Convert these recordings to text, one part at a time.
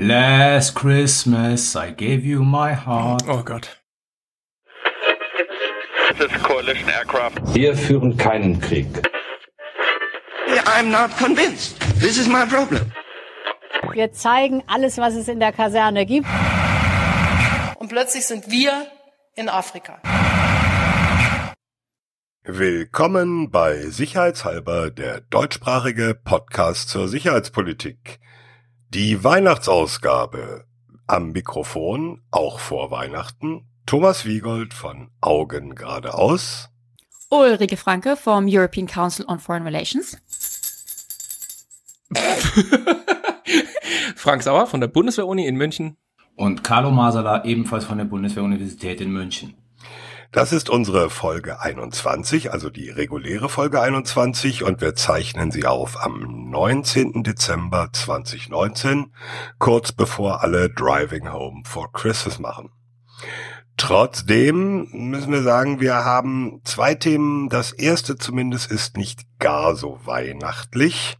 Last Christmas I gave you my heart. Oh Gott. This is coalition aircraft. Wir führen keinen Krieg. I'm not convinced. This is my problem. Wir zeigen alles, was es in der Kaserne gibt. Und plötzlich sind wir in Afrika. Willkommen bei Sicherheitshalber, der deutschsprachige Podcast zur Sicherheitspolitik. Die Weihnachtsausgabe. Am Mikrofon, auch vor Weihnachten, Thomas Wiegold von Augen geradeaus. Ulrike Franke vom European Council on Foreign Relations. Frank Sauer von der Bundeswehr-Uni in München. Und Carlo Masala ebenfalls von der Bundeswehr-Universität in München. Das ist unsere Folge 21, also die reguläre Folge 21 und wir zeichnen sie auf am 19. Dezember 2019, kurz bevor alle Driving Home for Christmas machen. Trotzdem müssen wir sagen, wir haben zwei Themen. Das erste zumindest ist nicht gar so weihnachtlich.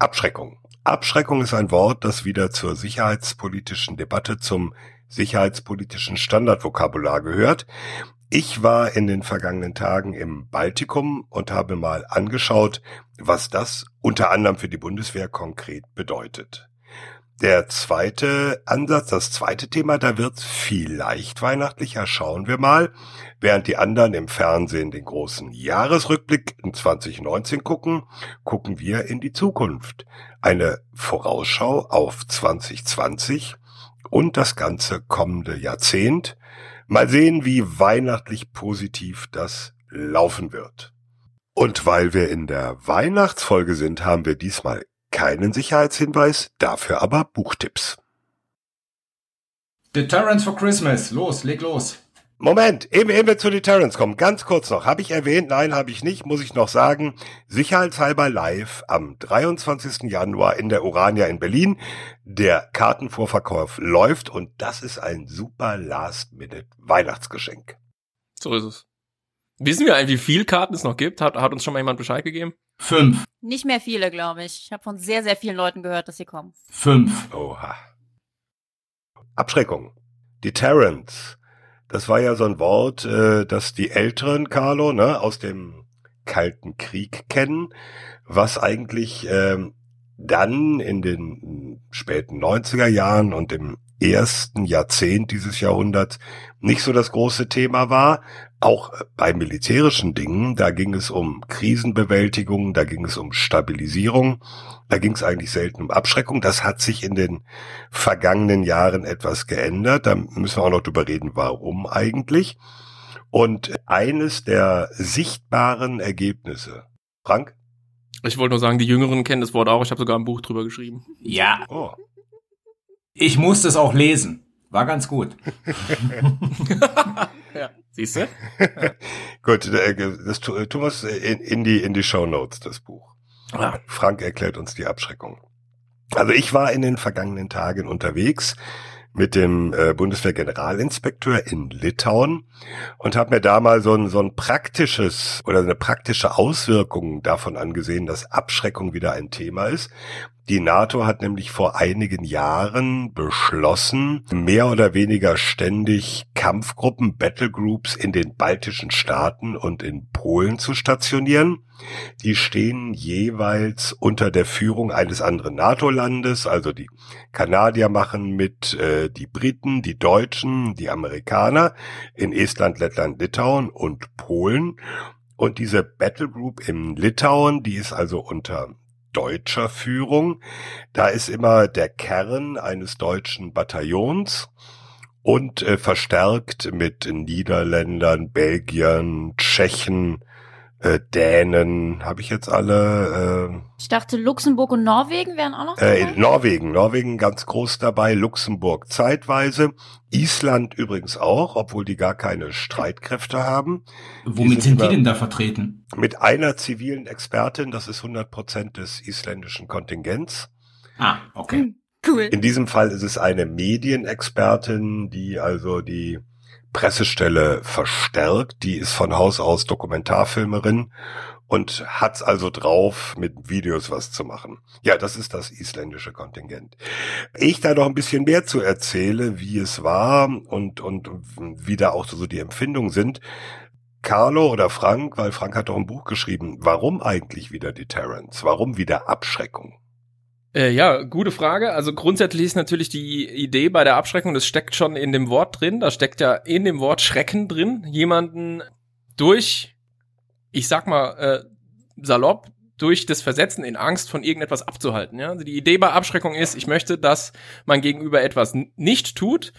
Abschreckung. Abschreckung ist ein Wort, das wieder zur sicherheitspolitischen Debatte zum sicherheitspolitischen Standardvokabular gehört. Ich war in den vergangenen Tagen im Baltikum und habe mal angeschaut, was das unter anderem für die Bundeswehr konkret bedeutet. Der zweite Ansatz, das zweite Thema, da wird's vielleicht weihnachtlicher, schauen wir mal. Während die anderen im Fernsehen den großen Jahresrückblick in 2019 gucken, gucken wir in die Zukunft. Eine Vorausschau auf 2020 und das ganze kommende Jahrzehnt. Mal sehen, wie weihnachtlich positiv das laufen wird. Und weil wir in der Weihnachtsfolge sind, haben wir diesmal keinen Sicherheitshinweis, dafür aber Buchtipps. Deterrence for Christmas. Los, leg los. Moment, eben, eben wir zu Deterrence kommen. Ganz kurz noch. Habe ich erwähnt? Nein, habe ich nicht. Muss ich noch sagen. Sicherheitshalber live am 23. Januar in der Urania in Berlin. Der Kartenvorverkauf läuft und das ist ein super Last-Minute-Weihnachtsgeschenk. So ist es. Wissen wir eigentlich, wie viel Karten es noch gibt? Hat, hat uns schon mal jemand Bescheid gegeben? Fünf. Nicht mehr viele, glaube ich. Ich habe von sehr, sehr vielen Leuten gehört, dass sie kommen. Fünf. Oha. Abschreckung. Deterrence. Das war ja so ein Wort, äh, das die Älteren, Carlo, ne, aus dem Kalten Krieg kennen, was eigentlich ähm, dann in den späten 90er Jahren und im ersten Jahrzehnt dieses Jahrhunderts nicht so das große Thema war. Auch bei militärischen Dingen, da ging es um Krisenbewältigung, da ging es um Stabilisierung, da ging es eigentlich selten um Abschreckung. Das hat sich in den vergangenen Jahren etwas geändert. Da müssen wir auch noch drüber reden, warum eigentlich. Und eines der sichtbaren Ergebnisse. Frank? Ich wollte nur sagen, die Jüngeren kennen das Wort auch. Ich habe sogar ein Buch drüber geschrieben. Ja. Oh. Ich musste es auch lesen. War ganz gut. ja, siehst du? Gut, äh, das tu- tun wir es in, in die in die Show Notes das Buch. Ja. Frank erklärt uns die Abschreckung. Also ich war in den vergangenen Tagen unterwegs mit dem äh, Bundeswehr-Generalinspekteur in Litauen und habe mir da mal so ein, so ein praktisches oder eine praktische Auswirkung davon angesehen, dass Abschreckung wieder ein Thema ist. Die NATO hat nämlich vor einigen Jahren beschlossen, mehr oder weniger ständig Kampfgruppen, Battlegroups in den baltischen Staaten und in Polen zu stationieren. Die stehen jeweils unter der Führung eines anderen NATO-Landes, also die Kanadier machen mit, äh, die Briten, die Deutschen, die Amerikaner in Estland, Lettland, Litauen und Polen. Und diese Battlegroup in Litauen, die ist also unter deutscher Führung. Da ist immer der Kern eines deutschen Bataillons und äh, verstärkt mit Niederländern, Belgiern, Tschechen, äh, Dänen, habe ich jetzt alle, Ich dachte, Luxemburg und Norwegen wären auch noch äh, dabei. äh, Norwegen, Norwegen ganz groß dabei, Luxemburg zeitweise, Island übrigens auch, obwohl die gar keine Streitkräfte haben. Womit sind sind die denn da vertreten? Mit einer zivilen Expertin, das ist 100 Prozent des isländischen Kontingents. Ah, okay. Cool. In diesem Fall ist es eine Medienexpertin, die also die Pressestelle verstärkt. Die ist von Haus aus Dokumentarfilmerin und hat's also drauf, mit Videos was zu machen. Ja, das ist das isländische Kontingent. Ich da noch ein bisschen mehr zu erzähle, wie es war und, und wie da auch so die Empfindungen sind. Carlo oder Frank, weil Frank hat doch ein Buch geschrieben, warum eigentlich wieder Deterrence? Warum wieder Abschreckung? Äh, ja, gute Frage. Also grundsätzlich ist natürlich die Idee bei der Abschreckung, das steckt schon in dem Wort drin, da steckt ja in dem Wort Schrecken drin, jemanden durch, ich sag mal, äh, salopp, durch das Versetzen in Angst von irgendetwas abzuhalten. Ja? Also die Idee bei Abschreckung ist, ich möchte, dass mein Gegenüber etwas nicht tut.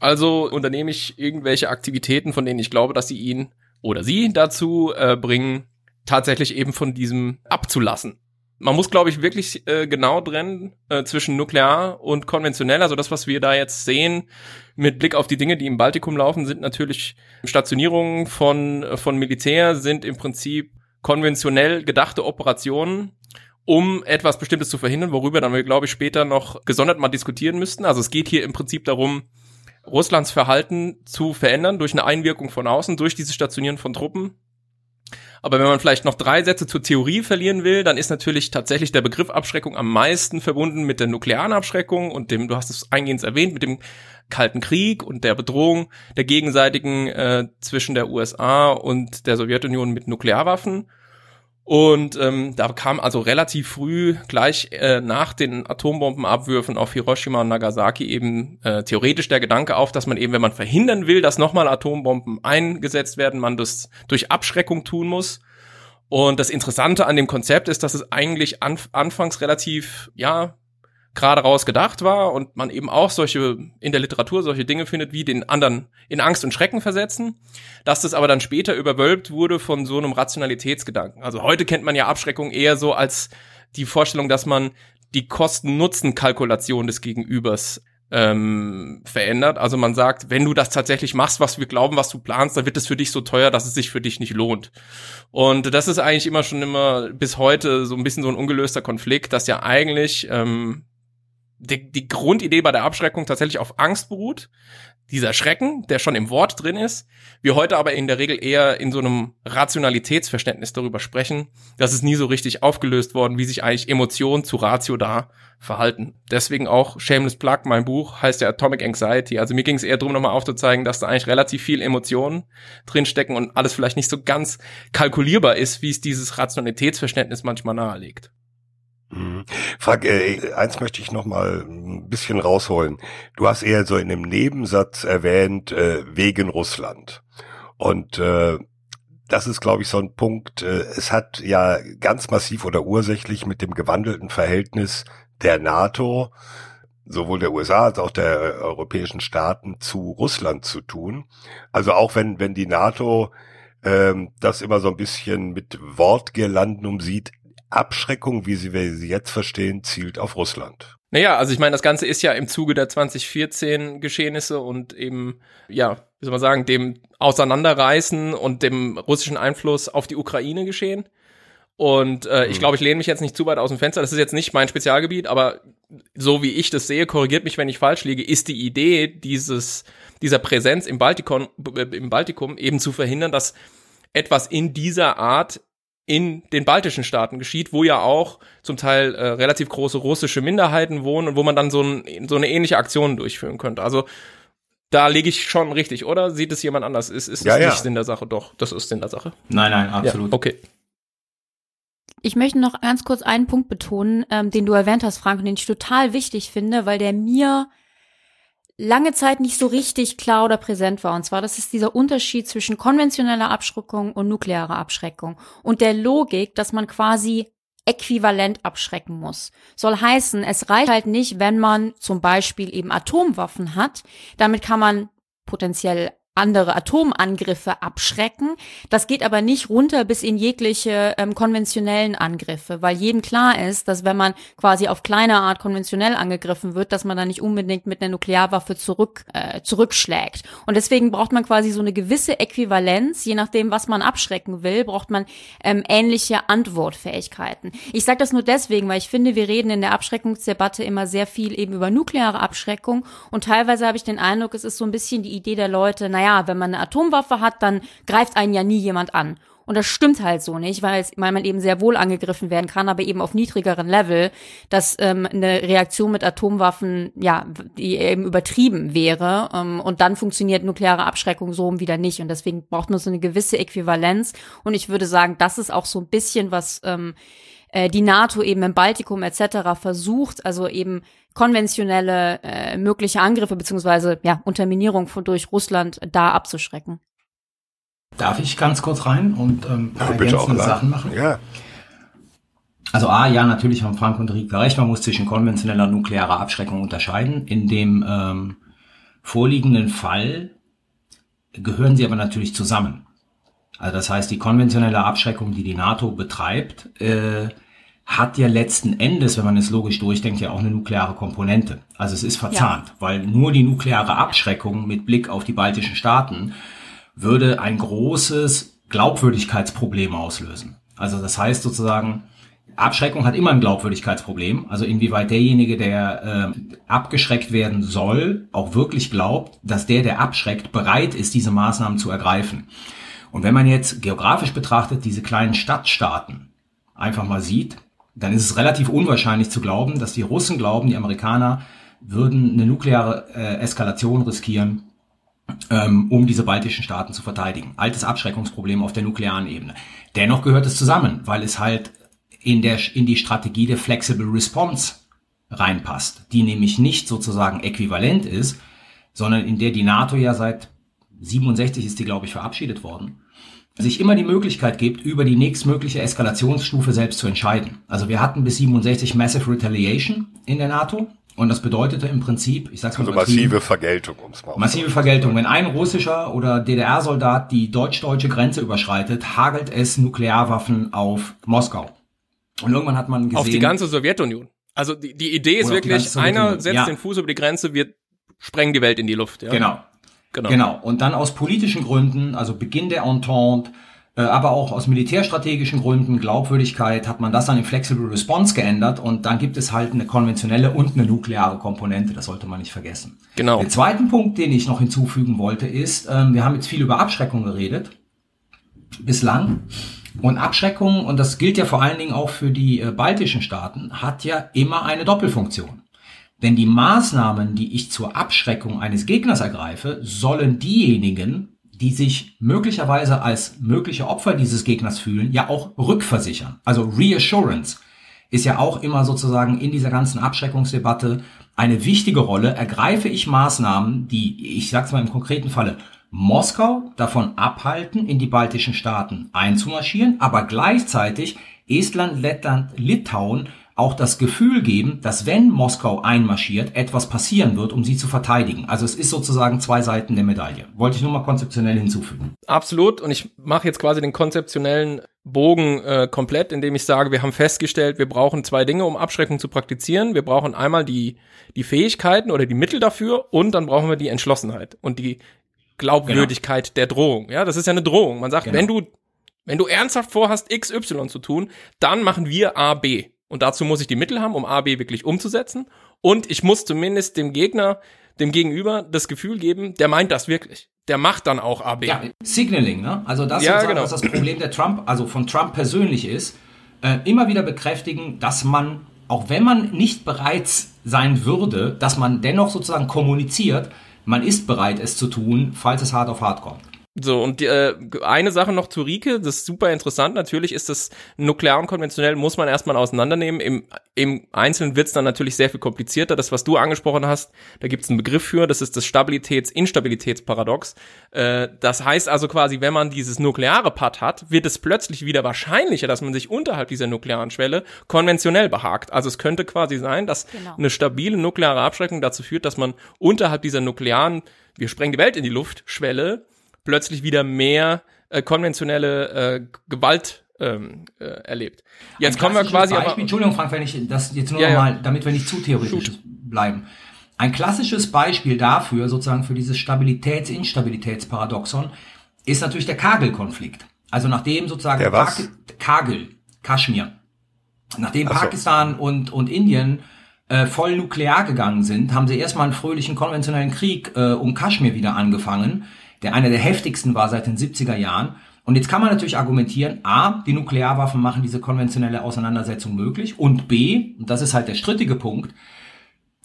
Also unternehme ich irgendwelche Aktivitäten, von denen ich glaube, dass sie ihn oder sie dazu äh, bringen, tatsächlich eben von diesem abzulassen man muss, glaube ich, wirklich äh, genau trennen äh, zwischen nuklear und konventionell. Also das, was wir da jetzt sehen, mit Blick auf die Dinge, die im Baltikum laufen, sind natürlich Stationierungen von, von Militär, sind im Prinzip konventionell gedachte Operationen, um etwas Bestimmtes zu verhindern, worüber dann wir, glaube ich, später noch gesondert mal diskutieren müssten. Also es geht hier im Prinzip darum, Russlands Verhalten zu verändern durch eine Einwirkung von außen, durch diese Stationieren von Truppen aber wenn man vielleicht noch drei Sätze zur Theorie verlieren will, dann ist natürlich tatsächlich der Begriff Abschreckung am meisten verbunden mit der nuklearen Abschreckung und dem, du hast es eingehend erwähnt, mit dem Kalten Krieg und der Bedrohung der gegenseitigen äh, zwischen der USA und der Sowjetunion mit Nuklearwaffen. Und ähm, da kam also relativ früh, gleich äh, nach den Atombombenabwürfen auf Hiroshima und Nagasaki eben äh, theoretisch der Gedanke auf, dass man eben, wenn man verhindern will, dass nochmal Atombomben eingesetzt werden, man das durch Abschreckung tun muss. Und das Interessante an dem Konzept ist, dass es eigentlich anf anfangs relativ, ja, gerade raus gedacht war und man eben auch solche in der Literatur solche Dinge findet, wie den anderen in Angst und Schrecken versetzen, dass das aber dann später überwölbt wurde von so einem Rationalitätsgedanken. Also heute kennt man ja Abschreckung eher so als die Vorstellung, dass man die Kosten-Nutzen-Kalkulation des Gegenübers ähm, verändert. Also man sagt, wenn du das tatsächlich machst, was wir glauben, was du planst, dann wird es für dich so teuer, dass es sich für dich nicht lohnt. Und das ist eigentlich immer schon immer bis heute so ein bisschen so ein ungelöster Konflikt, dass ja eigentlich ähm, die, die Grundidee bei der Abschreckung tatsächlich auf Angst beruht. Dieser Schrecken, der schon im Wort drin ist. Wir heute aber in der Regel eher in so einem Rationalitätsverständnis darüber sprechen. Das ist nie so richtig aufgelöst worden, wie sich eigentlich Emotionen zu Ratio da verhalten. Deswegen auch Shameless Plug, mein Buch, heißt ja Atomic Anxiety. Also mir ging es eher darum, nochmal aufzuzeigen, dass da eigentlich relativ viel Emotionen drinstecken und alles vielleicht nicht so ganz kalkulierbar ist, wie es dieses Rationalitätsverständnis manchmal nahelegt. Mhm. Frank, äh, eins möchte ich noch mal ein bisschen rausholen. Du hast eher so in einem Nebensatz erwähnt, äh, wegen Russland. Und äh, das ist, glaube ich, so ein Punkt. Äh, es hat ja ganz massiv oder ursächlich mit dem gewandelten Verhältnis der NATO, sowohl der USA als auch der europäischen Staaten zu Russland zu tun. Also auch wenn, wenn die NATO ähm, das immer so ein bisschen mit Wortgirlanden umsieht, Abschreckung, wie sie, wir sie jetzt verstehen, zielt auf Russland. Naja, also ich meine, das Ganze ist ja im Zuge der 2014 Geschehnisse und eben, ja, wie soll man sagen, dem Auseinanderreißen und dem russischen Einfluss auf die Ukraine geschehen. Und äh, ich hm. glaube, ich lehne mich jetzt nicht zu weit aus dem Fenster. Das ist jetzt nicht mein Spezialgebiet, aber so wie ich das sehe, korrigiert mich, wenn ich falsch liege, ist die Idee dieses dieser Präsenz im Baltikum, im Baltikum eben zu verhindern, dass etwas in dieser Art in den baltischen Staaten geschieht, wo ja auch zum Teil äh, relativ große russische Minderheiten wohnen und wo man dann so, ein, so eine ähnliche Aktion durchführen könnte. Also da lege ich schon richtig, oder? Sieht es jemand anders? Ist, ist ja, es ja. nicht Sinn der Sache? Doch, das ist Sinn der Sache. Nein, nein, absolut. Ja, okay. Ich möchte noch ganz kurz einen Punkt betonen, ähm, den du erwähnt hast, Frank, und den ich total wichtig finde, weil der mir lange Zeit nicht so richtig klar oder präsent war. Und zwar, das ist dieser Unterschied zwischen konventioneller Abschreckung und nuklearer Abschreckung und der Logik, dass man quasi äquivalent abschrecken muss. Soll heißen, es reicht halt nicht, wenn man zum Beispiel eben Atomwaffen hat. Damit kann man potenziell andere Atomangriffe abschrecken. Das geht aber nicht runter bis in jegliche ähm, konventionellen Angriffe, weil jedem klar ist, dass wenn man quasi auf kleine Art konventionell angegriffen wird, dass man dann nicht unbedingt mit einer Nuklearwaffe zurück äh, zurückschlägt. Und deswegen braucht man quasi so eine gewisse Äquivalenz, je nachdem, was man abschrecken will, braucht man ähm, ähnliche Antwortfähigkeiten. Ich sage das nur deswegen, weil ich finde, wir reden in der Abschreckungsdebatte immer sehr viel eben über nukleare Abschreckung und teilweise habe ich den Eindruck, es ist so ein bisschen die Idee der Leute, naja, wenn man eine Atomwaffe hat, dann greift einen ja nie jemand an. Und das stimmt halt so nicht, weil, es, weil man eben sehr wohl angegriffen werden kann, aber eben auf niedrigeren Level, dass ähm, eine Reaktion mit Atomwaffen, ja, die eben übertrieben wäre. Ähm, und dann funktioniert nukleare Abschreckung so wieder nicht. Und deswegen braucht man so eine gewisse Äquivalenz. Und ich würde sagen, das ist auch so ein bisschen was ähm, äh, die NATO eben im Baltikum etc. versucht, also eben konventionelle äh, mögliche Angriffe beziehungsweise ja Unterminierung von durch Russland da abzuschrecken. Darf ich ganz kurz rein und ähm, ein paar Bitte auch, ergänzende. Sachen machen? Ja. Also A, ja, natürlich haben Frank und Rika recht, man muss zwischen konventioneller und nuklearer Abschreckung unterscheiden. In dem ähm, vorliegenden Fall gehören sie aber natürlich zusammen. Also das heißt, die konventionelle Abschreckung, die die NATO betreibt, äh, hat ja letzten Endes, wenn man es logisch durchdenkt, ja auch eine nukleare Komponente. Also es ist verzahnt, weil nur die nukleare Abschreckung mit Blick auf die baltischen Staaten würde ein großes Glaubwürdigkeitsproblem auslösen. Also das heißt sozusagen, Abschreckung hat immer ein Glaubwürdigkeitsproblem. Also inwieweit derjenige, der äh, abgeschreckt werden soll, auch wirklich glaubt, dass der, der abschreckt, bereit ist, diese Maßnahmen zu ergreifen. Und wenn man jetzt geografisch betrachtet diese kleinen Stadtstaaten einfach mal sieht, dann ist es relativ unwahrscheinlich zu glauben, dass die Russen glauben, die Amerikaner würden eine nukleare äh, Eskalation riskieren, ähm, um diese baltischen Staaten zu verteidigen. Altes Abschreckungsproblem auf der nuklearen Ebene. Dennoch gehört es zusammen, weil es halt in, der, in die Strategie der Flexible Response reinpasst, die nämlich nicht sozusagen äquivalent ist, sondern in der die NATO ja seit 67 ist die, glaube ich, verabschiedet worden, sich immer die Möglichkeit gibt, über die nächstmögliche Eskalationsstufe selbst zu entscheiden. Also wir hatten bis 67 Massive Retaliation in der NATO und das bedeutete im Prinzip, ich sag's mal Also massive Vergeltung, um es mal Massive Vergeltung. Wenn ein russischer oder DDR-Soldat die deutsch-deutsche Grenze überschreitet, hagelt es Nuklearwaffen auf Moskau. Und irgendwann hat man gesehen, Auf die ganze Sowjetunion. Also die, die Idee ist wirklich, einer setzt Ja. den Fuß über die Grenze, wir sprengen die Welt in die Luft. Ja? genau, genau. genau. Und dann aus politischen Gründen, also Beginn der Entente, äh, aber auch aus militärstrategischen Gründen, Glaubwürdigkeit, hat man das dann in Flexible Response geändert und dann gibt es halt eine konventionelle und eine nukleare Komponente, das sollte man nicht vergessen. Genau. Der zweite Punkt, den ich noch hinzufügen wollte, ist, ähm, wir haben jetzt viel über Abschreckung geredet, bislang. Und Abschreckung, und das gilt ja vor allen Dingen auch für die äh, baltischen Staaten, hat ja immer eine Doppelfunktion. Denn die Maßnahmen, die ich zur Abschreckung eines Gegners ergreife, sollen diejenigen, die sich möglicherweise als mögliche Opfer dieses Gegners fühlen, ja auch rückversichern. Also Reassurance ist ja auch immer sozusagen in dieser ganzen Abschreckungsdebatte eine wichtige Rolle. Ergreife ich Maßnahmen, die, ich sag's mal im konkreten Falle, Moskau davon abhalten, in die baltischen Staaten einzumarschieren, aber gleichzeitig Estland, Lettland, Litauen auch das Gefühl geben, dass wenn Moskau einmarschiert, etwas passieren wird, um sie zu verteidigen. Also es ist sozusagen zwei Seiten der Medaille. Wollte ich nur mal konzeptionell hinzufügen. Absolut. Und ich mache jetzt quasi den konzeptionellen Bogen äh, komplett, indem ich sage, wir haben festgestellt, wir brauchen zwei Dinge, um Abschreckung zu praktizieren. Wir brauchen einmal die, die Fähigkeiten oder die Mittel dafür und dann brauchen wir die Entschlossenheit und die Glaubwürdigkeit der Drohung. Ja, das ist ja eine Drohung. Man sagt, Genau. wenn du, wenn du ernsthaft vorhast, XY zu tun, dann machen wir A, B. Und dazu muss ich die Mittel haben, um A, B wirklich umzusetzen. Und ich muss zumindest dem Gegner, dem Gegenüber das Gefühl geben, der meint das wirklich. Der macht dann auch A, B. Ja, Signaling, ne? Also das, Ja, sozusagen, genau. was das Problem der Trump, also von Trump persönlich ist, äh, immer wieder bekräftigen, dass man, auch wenn man nicht bereit sein würde, dass man dennoch sozusagen kommuniziert, man ist bereit, es zu tun, falls es hart auf hart kommt. So, und äh, eine Sache noch zu Rike, das ist super interessant. Natürlich ist das nuklear und konventionell, muss man erstmal auseinandernehmen. Im, im Einzelnen wird's dann natürlich sehr viel komplizierter. Das, was du angesprochen hast, da gibt's einen Begriff für, das ist das Stabilitäts-Instabilitätsparadox. Äh, das heißt also quasi, wenn man dieses nukleare Pad hat, wird es plötzlich wieder wahrscheinlicher, dass man sich unterhalb dieser nuklearen Schwelle konventionell behagt. Also es könnte quasi sein, dass Genau. eine stabile nukleare Abschreckung dazu führt, dass man unterhalb dieser nuklearen, wir sprengen die Welt in die Luft, Schwelle, plötzlich wieder mehr äh, konventionelle äh, Gewalt ähm, äh, erlebt. Jetzt Ein kommen wir klassisches quasi Beispiel, aber Entschuldigung, Frank, wenn ich das jetzt nur Ja, noch ja. mal, damit wir nicht zu theoretisch bleiben. Ein klassisches Beispiel dafür, sozusagen für dieses Stabilitäts-Instabilitätsparadoxon, ist natürlich der Kagel-Konflikt. Also nachdem sozusagen Der was? Pak- Kagel, Kaschmir, nachdem Ach so. Pakistan und, und Indien äh, voll nuklear gegangen sind, haben sie erstmal einen fröhlichen konventionellen Krieg äh, um Kaschmir wieder angefangen, der einer der heftigsten war seit den 70er Jahren. Und jetzt kann man natürlich argumentieren, a, die Nuklearwaffen machen diese konventionelle Auseinandersetzung möglich und b, und das ist halt der strittige Punkt,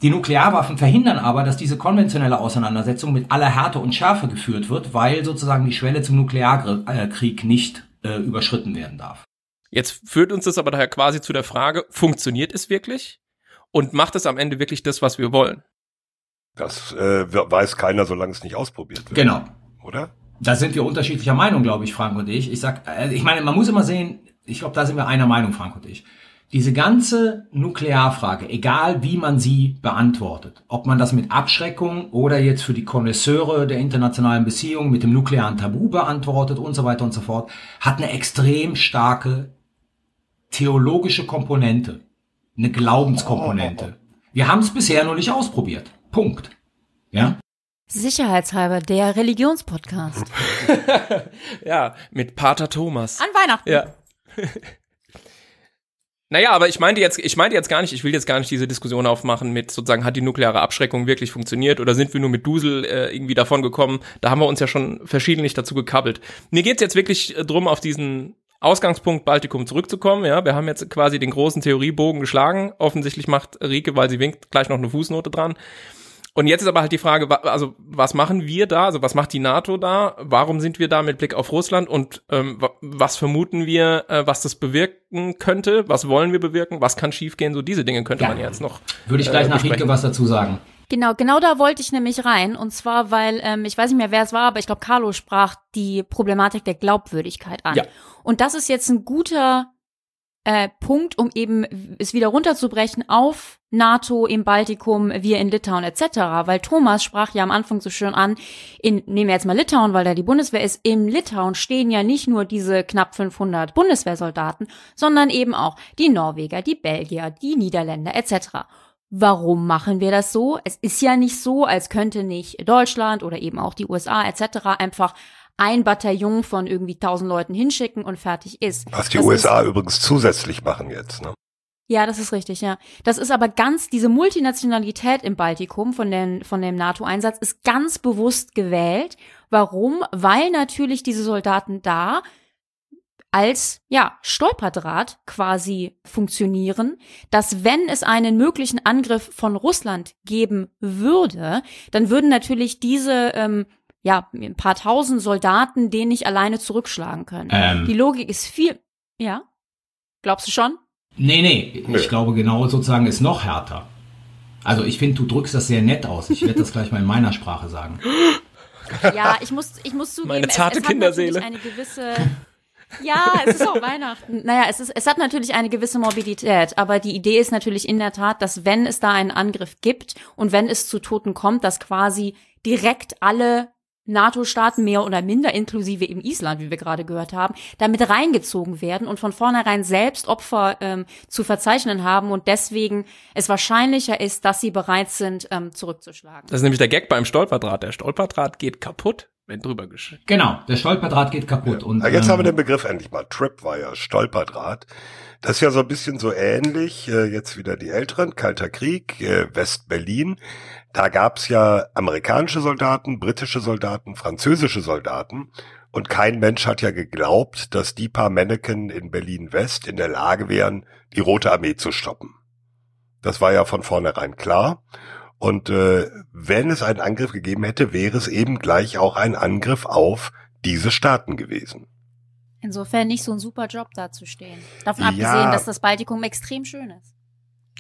die Nuklearwaffen verhindern aber, dass diese konventionelle Auseinandersetzung mit aller Härte und Schärfe geführt wird, weil sozusagen die Schwelle zum Nuklearkrieg nicht äh, überschritten werden darf. Jetzt führt uns das aber daher quasi zu der Frage, funktioniert es wirklich? Und macht es am Ende wirklich das, was wir wollen? Das äh, weiß keiner, solange es nicht ausprobiert wird. Genau. Oder? Da sind wir unterschiedlicher Meinung, glaube ich, Frank und ich. Ich sag, äh, ich meine, man muss immer sehen, ich glaube, da sind wir einer Meinung, Frank und ich. Diese ganze Nuklearfrage, egal wie man sie beantwortet, ob man das mit Abschreckung oder jetzt für die Konnoisseure der internationalen Beziehungen mit dem nuklearen Tabu beantwortet und so weiter und so fort, hat eine extrem starke theologische Komponente, eine Glaubenskomponente. Wir haben es bisher noch nicht ausprobiert. Punkt. Ja? Sicherheitshalber, der Religionspodcast. ja, mit Pater Thomas. An Weihnachten. Ja. Naja, aber ich meinte jetzt, ich meinte jetzt gar nicht, ich will jetzt gar nicht diese Diskussion aufmachen mit sozusagen, hat die nukleare Abschreckung wirklich funktioniert oder sind wir nur mit Dusel äh, irgendwie davon gekommen? Da haben wir uns ja schon verschiedentlich dazu gekabbelt. Mir geht's jetzt wirklich äh, drum, auf diesen Ausgangspunkt Baltikum zurückzukommen. Ja, wir haben jetzt quasi den großen Theoriebogen geschlagen. Offensichtlich macht Rike, weil sie winkt, gleich noch eine Fußnote dran. Und jetzt ist aber halt die Frage, also was machen wir da? Also was macht die NATO da? Warum sind wir da mit Blick auf Russland? Und ähm, was vermuten wir, äh, was das bewirken könnte? Was wollen wir bewirken? Was kann schiefgehen? So diese Dinge könnte Ja. man jetzt noch. Würde ich gleich äh, nach. Rieke was dazu sagen. Genau, genau da wollte ich nämlich rein. Und zwar, weil, ähm, ich weiß nicht mehr, wer es war, aber ich glaube, Carlo sprach die Problematik der Glaubwürdigkeit an. Ja. Und das ist jetzt ein guter äh, Punkt, um eben es wieder runterzubrechen auf NATO im Baltikum, wir in Litauen etc. Weil Thomas sprach ja am Anfang so schön an, in, nehmen wir jetzt mal Litauen, weil da die Bundeswehr ist, im Litauen stehen ja nicht nur diese knapp 500 Bundeswehrsoldaten, sondern eben auch die Norweger, die Belgier, die Niederländer etc. Warum machen wir das so? Es ist ja nicht so, als könnte nicht Deutschland oder eben auch die USA etc. einfach ein Bataillon von irgendwie 1000 Leuten hinschicken und fertig ist. Was die Das USA übrigens zusätzlich machen jetzt. Ne? Ja, das ist richtig, ja. Das ist aber ganz, diese Multinationalität im Baltikum von, den, von dem NATO-Einsatz ist ganz bewusst gewählt. Warum? Weil natürlich diese Soldaten da als ja Stolperdraht quasi funktionieren, dass wenn es einen möglichen Angriff von Russland geben würde, dann würden natürlich diese ähm, ja ein paar tausend Soldaten den nicht alleine zurückschlagen können. Ähm. Die Logik ist viel, ja. Glaubst du schon? Nee, nee, Nö. ich glaube genau sozusagen ist noch härter. Also ich finde, du drückst das sehr nett aus. Ich werde das gleich mal in meiner Sprache sagen. Ja, ich muss, ich muss zugeben, Meine zarte es, es hat Kinderseele. natürlich eine gewisse. Ja, es ist auch Weihnachten. Naja, es ist, es hat natürlich eine gewisse Morbidität, aber die Idee ist natürlich in der Tat, dass wenn es da einen Angriff gibt und wenn es zu Toten kommt, dass quasi direkt alle NATO-Staaten mehr oder minder, inklusive eben Island, wie wir gerade gehört haben, damit reingezogen werden und von vornherein selbst Opfer ähm, zu verzeichnen haben und deswegen es wahrscheinlicher ist, dass sie bereit sind, ähm, zurückzuschlagen. Das ist nämlich der Gag beim Stolperdraht. Der Stolperdraht geht kaputt, wenn drüber geschickt. Genau, der Stolperdraht geht kaputt. Und, Ja, jetzt ähm, haben wir den Begriff endlich mal. Tripwire, Stolperdraht. Das ist ja so ein bisschen so ähnlich, äh, jetzt wieder die Älteren, Kalter Krieg, äh, West-Berlin. Da gab's ja amerikanische Soldaten, britische Soldaten, französische Soldaten. Und kein Mensch hat ja geglaubt, dass die paar Manneken in Berlin-West in der Lage wären, die Rote Armee zu stoppen. Das war ja von vornherein klar. Und äh, wenn es einen Angriff gegeben hätte, wäre es eben gleich auch ein Angriff auf diese Staaten gewesen. Insofern nicht so ein super Job da zu stehen. Davon Ja. abgesehen, dass das Baltikum extrem schön ist.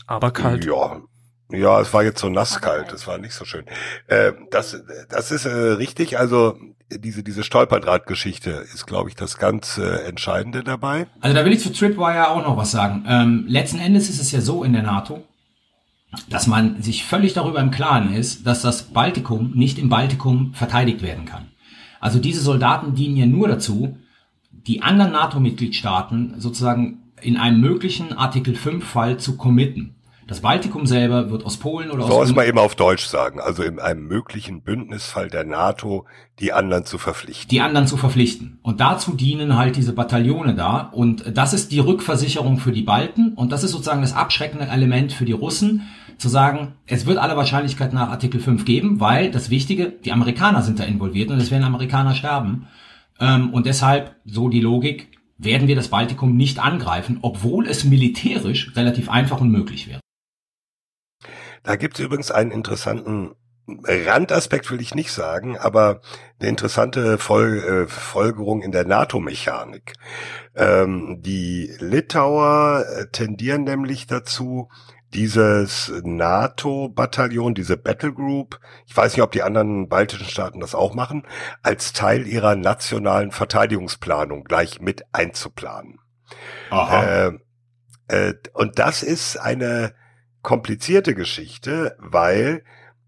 Aber kalt. Ja. Ja, es war jetzt so nass kalt. es war nicht so schön. Äh, das, das ist äh, richtig, also diese, diese Stolperdrahtgeschichte ist, glaube ich, das ganz äh, Entscheidende dabei. Also da will ich zu Tripwire auch noch was sagen. Ähm, letzten Endes ist es ja so in der NATO, dass man sich völlig darüber im Klaren ist, dass das Baltikum nicht im Baltikum verteidigt werden kann. Also diese Soldaten dienen ja nur dazu, die anderen NATO-Mitgliedstaaten sozusagen in einem möglichen Artikel 5-Fall zu committen. Das Baltikum selber wird aus Polen oder Soll aus es mal eben auf Deutsch sagen, also in einem möglichen Bündnisfall der NATO die anderen zu verpflichten. die anderen zu verpflichten. Und dazu dienen halt diese Bataillone da. Und das ist die Rückversicherung für die Balten. Und das ist sozusagen das abschreckende Element für die Russen, zu sagen, es wird aller Wahrscheinlichkeit nach Artikel 5 geben, weil das Wichtige, die Amerikaner sind da involviert und es werden Amerikaner sterben. Ähm, und deshalb, so die Logik, werden wir das Baltikum nicht angreifen, obwohl es militärisch relativ einfach und möglich wäre. Da gibt es übrigens einen interessanten Randaspekt, will ich nicht sagen, aber eine interessante Fol äh, Folgerung in der NATO-Mechanik. Ähm, die Litauer äh, tendieren nämlich dazu, dieses NATO-Bataillon, diese Battle Group, ich weiß nicht, ob die anderen baltischen Staaten das auch machen, als Teil ihrer nationalen Verteidigungsplanung gleich mit einzuplanen. Aha. Äh, äh, und das ist eine komplizierte Geschichte, weil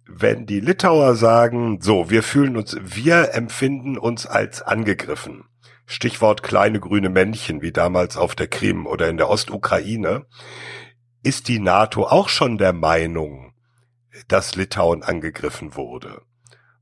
wenn die Litauer sagen, so, wir fühlen uns, wir empfinden uns als angegriffen. Stichwort kleine grüne Männchen, wie damals auf der Krim oder in der Ostukraine, ist die NATO auch schon der Meinung, dass Litauen angegriffen wurde?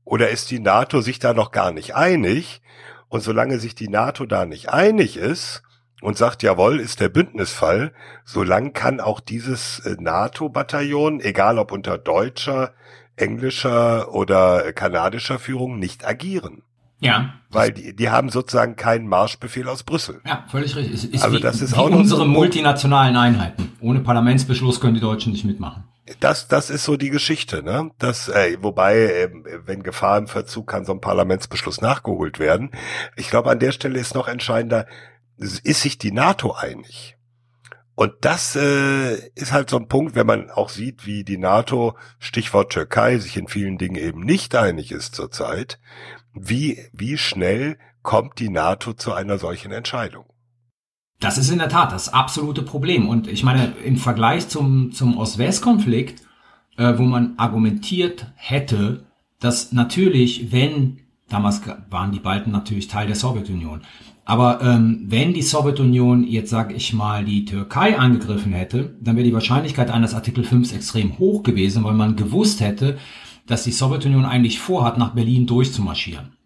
Oder ist die NATO sich da noch gar nicht einig? Und solange sich die NATO da nicht einig ist und sagt, jawohl, ist der Bündnisfall, solange kann auch dieses äh, NATO-Bataillon, egal ob unter deutscher, englischer oder kanadischer Führung, nicht agieren. Ja. Weil die, die haben sozusagen keinen Marschbefehl aus Brüssel. Ja, völlig richtig. Es ist also wie, das ist auch unsere so multinationalen Einheiten. Ohne Parlamentsbeschluss können die Deutschen nicht mitmachen. Das, das ist so die Geschichte, ne? Das, äh, wobei, äh, wenn Gefahr im Verzug kann so ein Parlamentsbeschluss nachgeholt werden. Ich glaube, an der Stelle ist noch entscheidender, ist sich die NATO einig? Und das äh, ist halt so ein Punkt, wenn man auch sieht, wie die NATO, Stichwort Türkei, sich in vielen Dingen eben nicht einig ist zurzeit. Wie, wie schnell kommt die NATO zu einer solchen Entscheidung? Das ist in der Tat das absolute Problem. Und ich meine, im Vergleich zum, zum Ost-West-Konflikt, äh, wo man argumentiert hätte, dass natürlich, wenn, damals waren die Balten natürlich Teil der Sowjetunion, aber ähm, wenn die Sowjetunion jetzt, sag ich mal, die Türkei angegriffen hätte, dann wäre die Wahrscheinlichkeit eines Artikel 5 extrem hoch gewesen, weil man gewusst hätte, dass die Sowjetunion eigentlich vorhat, nach Berlin durchzumarschieren.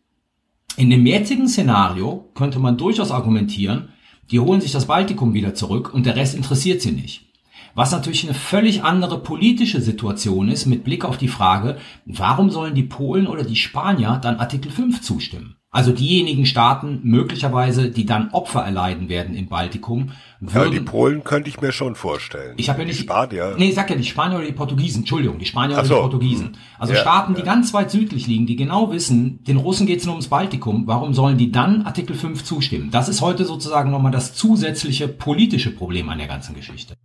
In dem jetzigen Szenario könnte man durchaus argumentieren, die holen sich das Baltikum wieder zurück und der Rest interessiert sie nicht. Was natürlich eine völlig andere politische Situation ist mit Blick auf die Frage, warum sollen die Polen oder die Spanier dann Artikel 5 zustimmen? Also diejenigen Staaten möglicherweise, die dann Opfer erleiden werden im Baltikum, würden, ja, die Polen könnte ich mir schon vorstellen. Ich habe ja nicht die Spanier. Nee, ich sag ja die Spanier oder die Portugiesen. Entschuldigung, die Spanier oder so. die Portugiesen. Also Ja, Staaten, die ja. ganz weit südlich liegen, die genau wissen, den Russen geht es nur ums Baltikum. Warum sollen die dann Artikel 5 zustimmen? Das ist heute sozusagen nochmal das zusätzliche politische Problem an der ganzen Geschichte.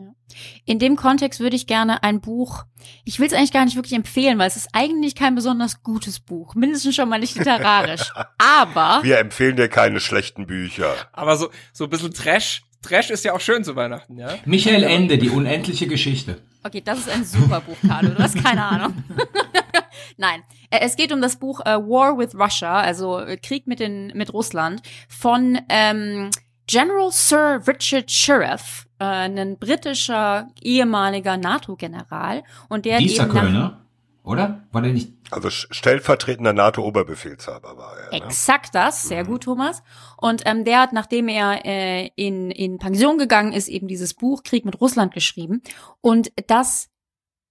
In dem Kontext würde ich gerne ein Buch, ich will es eigentlich gar nicht wirklich empfehlen, weil es ist eigentlich kein besonders gutes Buch, mindestens schon mal nicht literarisch. Aber Wir empfehlen dir keine schlechten Bücher. Aber so, so ein bisschen Trash. Trash ist ja auch schön zu Weihnachten, ja? Michael Ende, die unendliche Geschichte. Okay, das ist ein super Buch, Carlo. Du hast keine Ahnung. Nein, Äh, es geht um das Buch äh, War with Russia, also äh, Krieg mit, den, mit Russland, von ähm, General Sir Richard Sheriff, äh, ein britischer ehemaliger NATO-General. Und der Dieser eben nach- Kölner, oder? War der nicht? Also stellvertretender NATO-Oberbefehlshaber war er. Ne? Exakt das, sehr gut, Thomas. Und ähm, der hat, nachdem er äh, in, in Pension gegangen ist, eben dieses Buch Krieg mit Russland geschrieben. Und das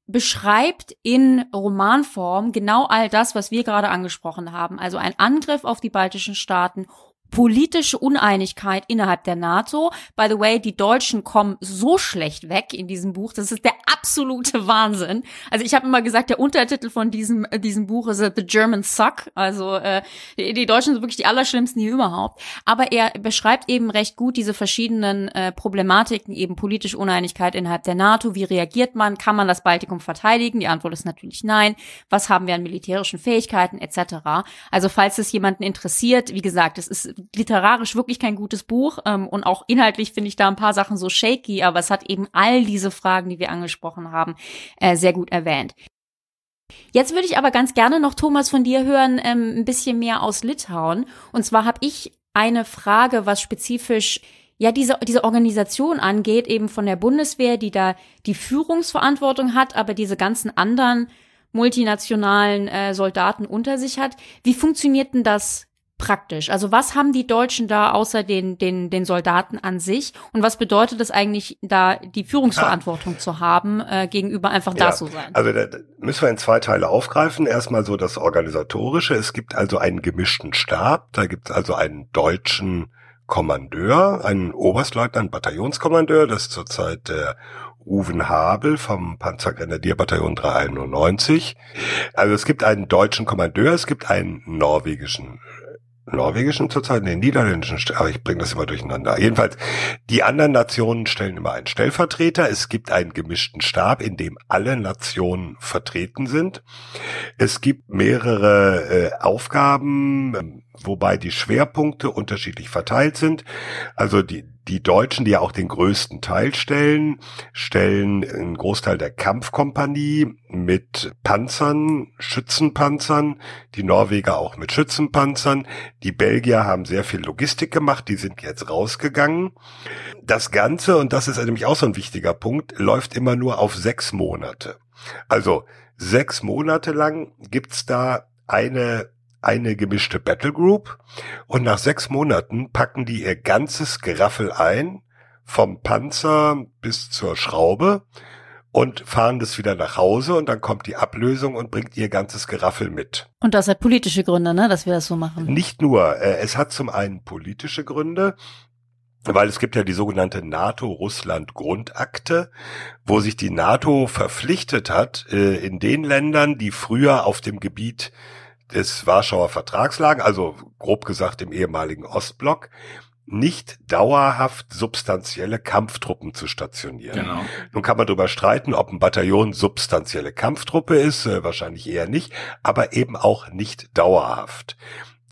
beschreibt in Romanform genau all das, was wir gerade angesprochen haben. Also ein Angriff auf die baltischen Staaten, politische Uneinigkeit innerhalb der NATO. By the way, die Deutschen kommen so schlecht weg in diesem Buch. Das ist der absolute Wahnsinn. Also ich habe immer gesagt, der Untertitel von diesem äh, diesem Buch ist äh, The German Suck. Also äh, die, die Deutschen sind wirklich die allerschlimmsten hier überhaupt. Aber er beschreibt eben recht gut diese verschiedenen äh, Problematiken, eben politische Uneinigkeit innerhalb der NATO. Wie reagiert man? Kann man das Baltikum verteidigen? Die Antwort ist natürlich nein. Was haben wir an militärischen Fähigkeiten etc. Also falls es jemanden interessiert, wie gesagt, es ist literarisch wirklich kein gutes Buch ähm, und auch inhaltlich finde ich da ein paar Sachen so shaky, aber es hat eben all diese Fragen, die wir angesprochen haben, äh, sehr gut erwähnt. Jetzt würde ich aber ganz gerne noch, Thomas, von dir hören, ähm, ein bisschen mehr aus Litauen. Und zwar habe ich eine Frage, was spezifisch ja diese, diese Organisation angeht, eben von der Bundeswehr, die da die Führungsverantwortung hat, aber diese ganzen anderen multinationalen äh, Soldaten unter sich hat. Wie funktioniert denn das praktisch? Also was haben die Deutschen da außer den, den, den Soldaten an sich? Und was bedeutet es eigentlich, da die Führungsverantwortung zu haben, äh, gegenüber einfach da Ja, zu sein? Also da da müssen wir in zwei Teile aufgreifen. Erstmal so das Organisatorische. Es gibt also einen gemischten Stab. Da gibt es also einen deutschen Kommandeur, einen Oberstleutnant, Bataillonskommandeur. Das ist zurzeit der Uwen Habel vom Panzergrenadierbataillon 391. Also es gibt einen deutschen Kommandeur, es gibt einen norwegischen norwegischen zurzeit, den niederländischen, aber ich bringe das immer durcheinander. Jedenfalls, die anderen Nationen stellen immer einen Stellvertreter. Es gibt einen gemischten Stab, in dem alle Nationen vertreten sind. Es gibt mehrere äh, Aufgaben, ähm, wobei die Schwerpunkte unterschiedlich verteilt sind. Also die, die Deutschen, die ja auch den größten Teil stellen, stellen einen Großteil der Kampfkompanie mit Panzern, Schützenpanzern, die Norweger auch mit Schützenpanzern. Die Belgier haben sehr viel Logistik gemacht, die sind jetzt rausgegangen. Das Ganze, und das ist nämlich auch so ein wichtiger Punkt, läuft immer nur auf sechs Monate. Also sechs Monate lang gibt's da eine eine gemischte Battle Group und nach sechs Monaten packen die ihr ganzes Geraffel ein, vom Panzer bis zur Schraube und fahren das wieder nach Hause und dann kommt die Ablösung und bringt ihr ganzes Geraffel mit. Und das hat politische Gründe, ne, dass wir das so machen. Nicht nur, äh, es hat zum einen politische Gründe, weil es gibt ja die sogenannte NATO-Russland-Grundakte, wo sich die NATO verpflichtet hat, äh, in den Ländern, die früher auf dem Gebiet des Warschauer Vertrags lagen, also grob gesagt im ehemaligen Ostblock, nicht dauerhaft substanzielle Kampftruppen zu stationieren. Genau. Nun kann man darüber streiten, ob ein Bataillon substanzielle Kampftruppe ist, äh, wahrscheinlich eher nicht, aber eben auch nicht dauerhaft.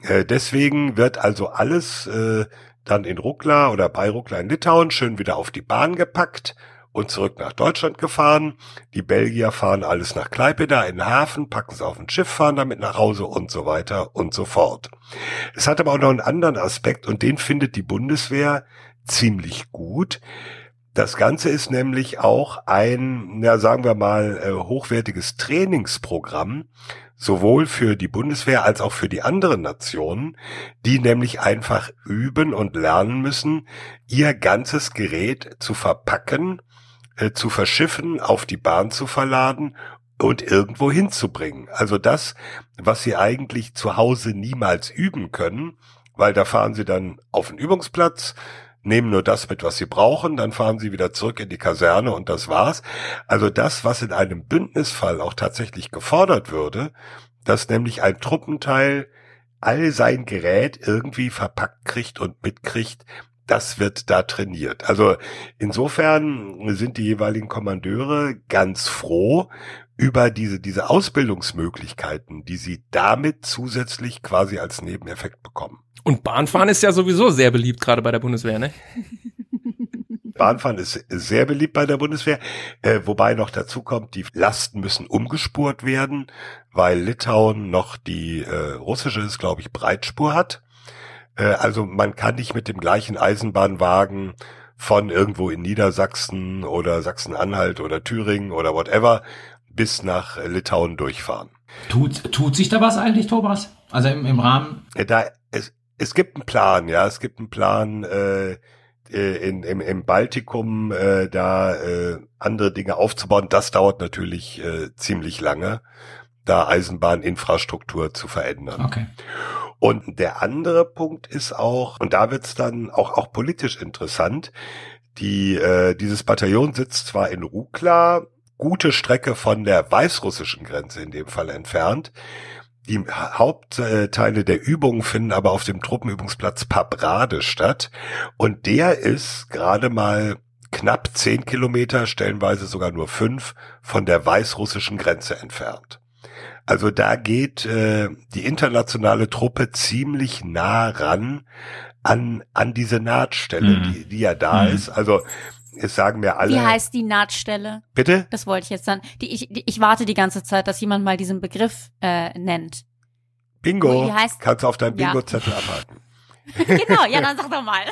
Äh, deswegen wird also alles äh, dann in Ruckla oder bei Ruckla in Litauen schön wieder auf die Bahn gepackt und zurück nach Deutschland gefahren. Die Belgier fahren alles nach Klaipeda in den Hafen, packen es auf ein Schiff, fahren damit nach Hause und so weiter und so fort. Es hat aber auch noch einen anderen Aspekt und den findet die Bundeswehr ziemlich gut. Das Ganze ist nämlich auch ein, na, sagen wir mal, äh, hochwertiges Trainingsprogramm, sowohl für die Bundeswehr als auch für die anderen Nationen, die nämlich einfach üben und lernen müssen, ihr ganzes Gerät zu verpacken, äh, zu verschiffen, auf die Bahn zu verladen und irgendwo hinzubringen. Also das, was sie eigentlich zu Hause niemals üben können, weil da fahren sie dann auf den Übungsplatz, nehmen nur das mit, was sie brauchen, dann fahren sie wieder zurück in die Kaserne und das war's. Also das, was in einem Bündnisfall auch tatsächlich gefordert würde, dass nämlich ein Truppenteil all sein Gerät irgendwie verpackt kriegt und mitkriegt, das wird da trainiert. Also insofern sind die jeweiligen Kommandeure ganz froh über diese, diese Ausbildungsmöglichkeiten, die sie damit zusätzlich quasi als Nebeneffekt bekommen. Und Bahnfahren ist ja sowieso sehr beliebt, gerade bei der Bundeswehr, ne? Bahnfahren ist sehr beliebt bei der Bundeswehr, äh, wobei noch dazu kommt, die Lasten müssen umgespurt werden, weil Litauen noch die äh, russische ist, glaube ich, Breitspur hat. Äh, also man kann nicht mit dem gleichen Eisenbahnwagen von irgendwo in Niedersachsen oder Sachsen-Anhalt oder Thüringen oder whatever bis nach Litauen durchfahren. Tut, tut sich da was eigentlich, Thomas? Also im, im Rahmen? Äh, Da, es, es gibt einen Plan, ja, es gibt einen Plan, äh, äh, in, im, im Baltikum äh, da äh, andere Dinge aufzubauen. Das dauert natürlich äh, ziemlich lange, da Eisenbahninfrastruktur zu verändern. Okay. Und der andere Punkt ist auch, und da wird's dann auch, auch politisch interessant, die, äh, dieses Bataillon sitzt zwar in Rukla, gute Strecke von der weißrussischen Grenze in dem Fall entfernt. Die Hauptteile der Übungen finden aber auf dem Truppenübungsplatz Pabrade statt. Und der ist gerade mal knapp zehn Kilometer, stellenweise sogar nur fünf, von der weißrussischen Grenze entfernt. Also da geht äh, die internationale Truppe ziemlich nah ran an, an diese Nahtstelle, Mhm. die, die ja da Mhm. ist. Also es sagen mir alle. Wie heißt die Nahtstelle? Bitte? Das wollte ich jetzt dann. Die, ich, die, ich warte die ganze Zeit, dass jemand mal diesen Begriff äh, nennt. Bingo. Wie heißt- Kannst du auf deinem Ja. Bingo-Zettel abhaken. genau, ja, dann sag doch mal.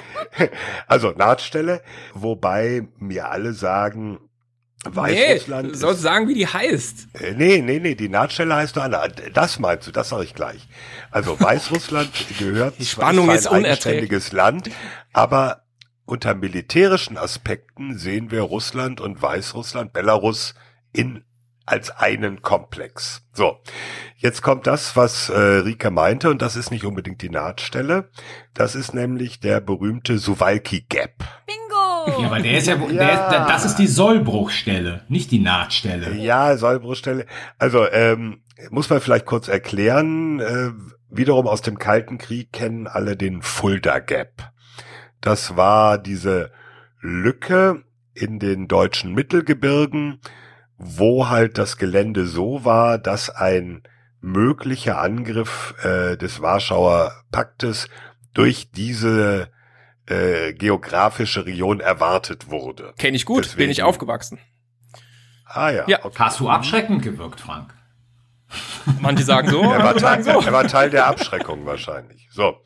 Also Nahtstelle, wobei mir alle sagen, Weißrussland. Nee, du sollst sagen, wie die heißt. Äh, nee, nee, nee, die Nahtstelle heißt doch anders. Das meinst du, das sage ich gleich. Also Weißrussland gehört Die Spannung zwar ist ein eigenständiges Land, aber unter militärischen Aspekten sehen wir Russland und Weißrussland, Belarus in als einen Komplex. So, jetzt kommt das, was äh, Rike meinte, und das ist nicht unbedingt die Nahtstelle. Das ist nämlich der berühmte Suwalki Gap. Bingo! Ja, aber der ist ja, Der Ja. ist, der, das ist die Sollbruchstelle, nicht die Nahtstelle. Ja, Sollbruchstelle. Also ähm, muss man vielleicht kurz erklären. Äh, wiederum aus dem Kalten Krieg kennen alle den Fulda Gap. Das war diese Lücke in den deutschen Mittelgebirgen, wo halt das Gelände so war, dass ein möglicher Angriff äh, des Warschauer Paktes durch diese äh, geografische Region erwartet wurde. Kenne ich gut, bin ich Deswegen- aufgewachsen. Ah ja. Ja. okay. Hast du abschreckend gewirkt, Frank? Manche sagen so, Er war, Teil, sagen so. er war Teil der Abschreckung wahrscheinlich. So,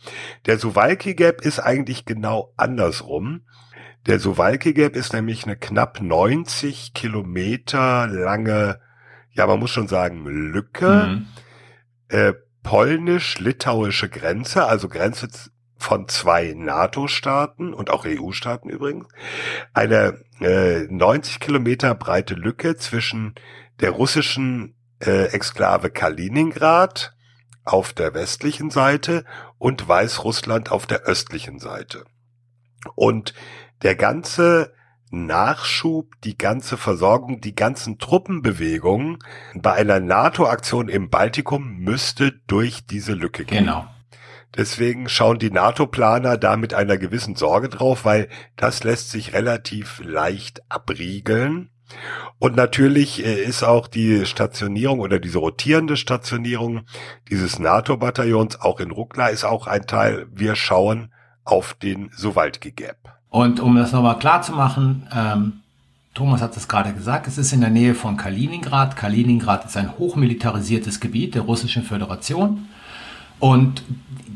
der Suwalki Gap ist eigentlich genau andersrum. Der Suwalki Gap ist nämlich eine knapp 90 Kilometer lange, ja, man muss schon sagen, Lücke, Mhm. äh, polnisch-litauische Grenze, also Grenze von zwei NATO-Staaten und auch EU-Staaten übrigens. Eine äh, 90 Kilometer breite Lücke zwischen der russischen äh, Exklave Kaliningrad auf der westlichen Seite und Weißrussland auf der östlichen Seite. Und der ganze Nachschub, die ganze Versorgung, die ganzen Truppenbewegungen bei einer NATO-Aktion im Baltikum müsste durch diese Lücke gehen. Genau. Deswegen schauen die NATO-Planer da mit einer gewissen Sorge drauf, weil das lässt sich relativ leicht abriegeln. Und natürlich äh, ist auch die Stationierung oder diese rotierende Stationierung dieses NATO-Bataillons auch in Rukla ist auch ein Teil. Wir schauen auf den Suwalki Gap. Und um das nochmal klar zu machen, ähm, Thomas hat es gerade gesagt, es ist in der Nähe von Kaliningrad. Kaliningrad ist ein hochmilitarisiertes Gebiet der Russischen Föderation. Und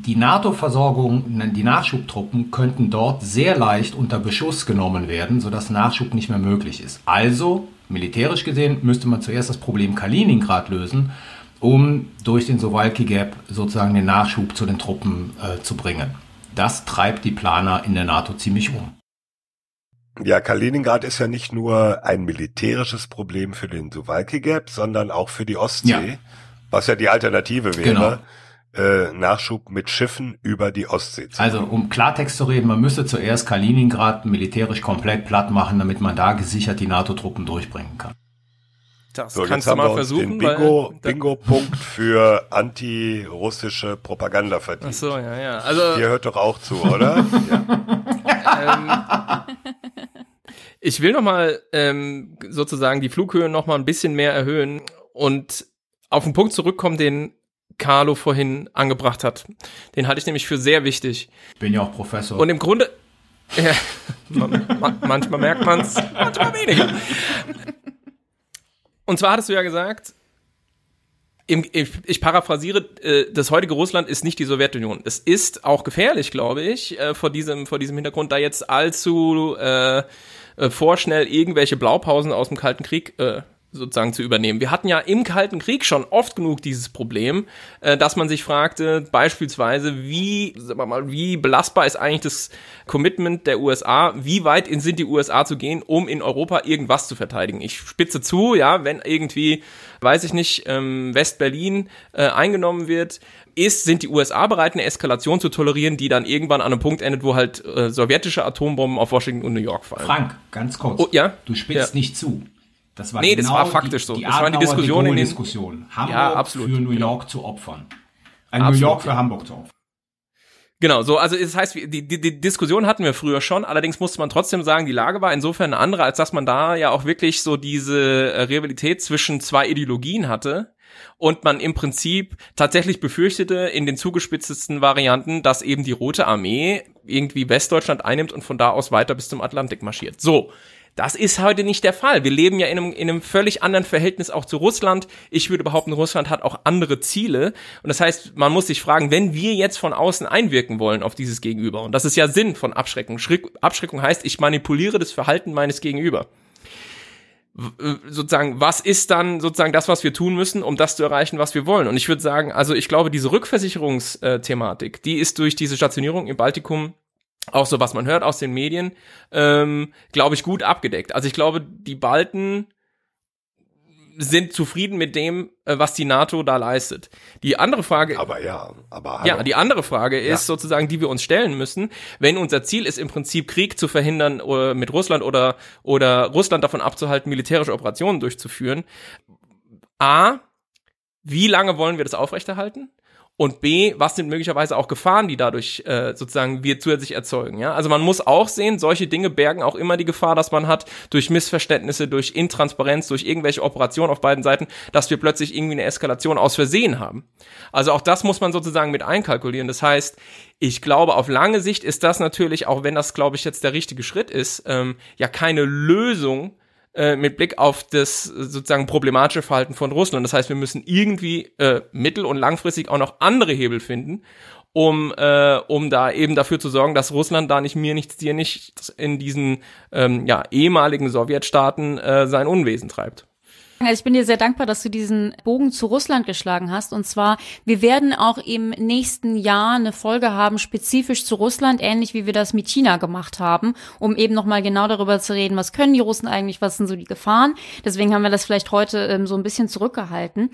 die NATO-Versorgung, die Nachschubtruppen könnten dort sehr leicht unter Beschuss genommen werden, sodass Nachschub nicht mehr möglich ist. Also, militärisch gesehen, müsste man zuerst das Problem Kaliningrad lösen, um durch den Sowalki Gap sozusagen den Nachschub zu den Truppen äh, zu bringen. Das treibt die Planer in der NATO ziemlich um. Ja, Kaliningrad ist ja nicht nur ein militärisches Problem für den Suwalki Gap, sondern auch für die Ostsee, Ja. was ja die Alternative Genau. Äh, Nachschub mit Schiffen über die Ostsee zu Also um Klartext zu reden, man müsste zuerst Kaliningrad militärisch komplett platt machen, damit man da gesichert die NATO-Truppen durchbringen kann. Das So, kannst du mal versuchen. den Bingo, weil, da- Bingo-Punkt für anti-russische Propaganda verdient. Ach so, ja, ja. Also, Ihr hört doch auch zu, oder? ja. ich will noch mal ähm, sozusagen die Flughöhe noch mal ein bisschen mehr erhöhen und auf den Punkt zurückkommen, den Carlo vorhin angebracht hat. Den halte ich nämlich für sehr wichtig. Ich bin ja auch Professor. Und im Grunde, ja, man, man, manchmal merkt man es, manchmal weniger. Und zwar hattest du ja gesagt, im, ich, ich paraphrasiere, äh, das heutige Russland ist nicht die Sowjetunion. Es ist auch gefährlich, glaube ich, äh, vor diesem vor diesem Hintergrund, da jetzt allzu äh, äh, vorschnell irgendwelche Blaupausen aus dem Kalten Krieg äh, sozusagen zu übernehmen. Wir hatten ja im Kalten Krieg schon oft genug dieses Problem, äh, dass man sich fragte, beispielsweise, wie, sagen wir mal, wie belastbar ist eigentlich das Commitment der USA, wie weit in sind die USA zu gehen, um in Europa irgendwas zu verteidigen. Ich spitze zu, ja, wenn irgendwie, weiß ich nicht, ähm, West-Berlin äh, eingenommen wird, ist, sind die USA bereit, eine Eskalation zu tolerieren, die dann irgendwann an einem Punkt endet, wo halt äh, sowjetische Atombomben auf Washington und New York fallen. Frank, ganz kurz. Oh, ja? Du spitzt Ja. nicht zu. Das war Nee, das genau war faktisch die, so. Die Das waren die Diskussionen in den- Diskussion. Hamburg Ja, absolut, für New genau. York zu opfern. Ein Absolut, New York für. Hamburg zu opfern. Genau, so, also das heißt, die, die, die Diskussion hatten wir früher schon, allerdings musste man trotzdem sagen, die Lage war insofern eine andere, als dass man da ja auch wirklich so diese äh, Rivalität zwischen zwei Ideologien hatte und man im Prinzip tatsächlich befürchtete in den zugespitztesten Varianten, dass eben die Rote Armee irgendwie Westdeutschland einnimmt und von da aus weiter bis zum Atlantik marschiert. So. Das ist heute nicht der Fall. Wir leben ja in einem, in einem völlig anderen Verhältnis auch zu Russland. Ich würde behaupten, Russland hat auch andere Ziele. Und das heißt, man muss sich fragen, wenn wir jetzt von außen einwirken wollen auf dieses Gegenüber, und das ist ja Sinn von Abschreckung. Abschreckung heißt, ich manipuliere das Verhalten meines Gegenüber. w- sozusagen, was ist dann sozusagen das, was wir tun müssen, um das zu erreichen, was wir wollen? Und ich würde sagen, also ich glaube, diese Rückversicherungsthematik, die ist durch diese Stationierung im Baltikum auch so, was man hört aus den Medien, ähm, glaube ich, gut abgedeckt. Also ich glaube, die Balten sind zufrieden mit dem, äh, was die NATO da leistet. Die andere Frage, Aber ja, aber ja, hallo. die andere Frage ist Ja. sozusagen, die wir uns stellen müssen, wenn unser Ziel ist, im Prinzip Krieg zu verhindern oder mit Russland oder, oder Russland davon abzuhalten, militärische Operationen durchzuführen. A, wie lange wollen wir das aufrechterhalten? Und B, was sind möglicherweise auch Gefahren, die dadurch äh, sozusagen wir zusätzlich erzeugen? Ja, also man muss auch sehen, solche Dinge bergen auch immer die Gefahr, dass man hat durch Missverständnisse, durch Intransparenz, durch irgendwelche Operationen auf beiden Seiten, dass wir plötzlich irgendwie eine Eskalation aus Versehen haben. Also auch das muss man sozusagen mit einkalkulieren. Das heißt, ich glaube, auf lange Sicht ist das natürlich, auch wenn das, glaube ich, jetzt der richtige Schritt ist, ähm, ja keine Lösung äh, mit Blick auf das äh, sozusagen problematische Verhalten von Russland. Das heißt, wir müssen irgendwie äh, mittel- und langfristig auch noch andere Hebel finden, um, äh, um da eben dafür zu sorgen, dass Russland da nicht mir nichts, dir nichts in diesen ähm, ja, ehemaligen Sowjetstaaten äh, sein Unwesen treibt. Also ich bin dir sehr dankbar, dass du diesen Bogen zu Russland geschlagen hast. Und zwar, wir werden auch im nächsten Jahr eine Folge haben, spezifisch zu Russland, ähnlich wie wir das mit China gemacht haben, um eben nochmal genau darüber zu reden, was können die Russen eigentlich, was sind so die Gefahren. Deswegen haben wir das vielleicht heute ähm, so ein bisschen zurückgehalten.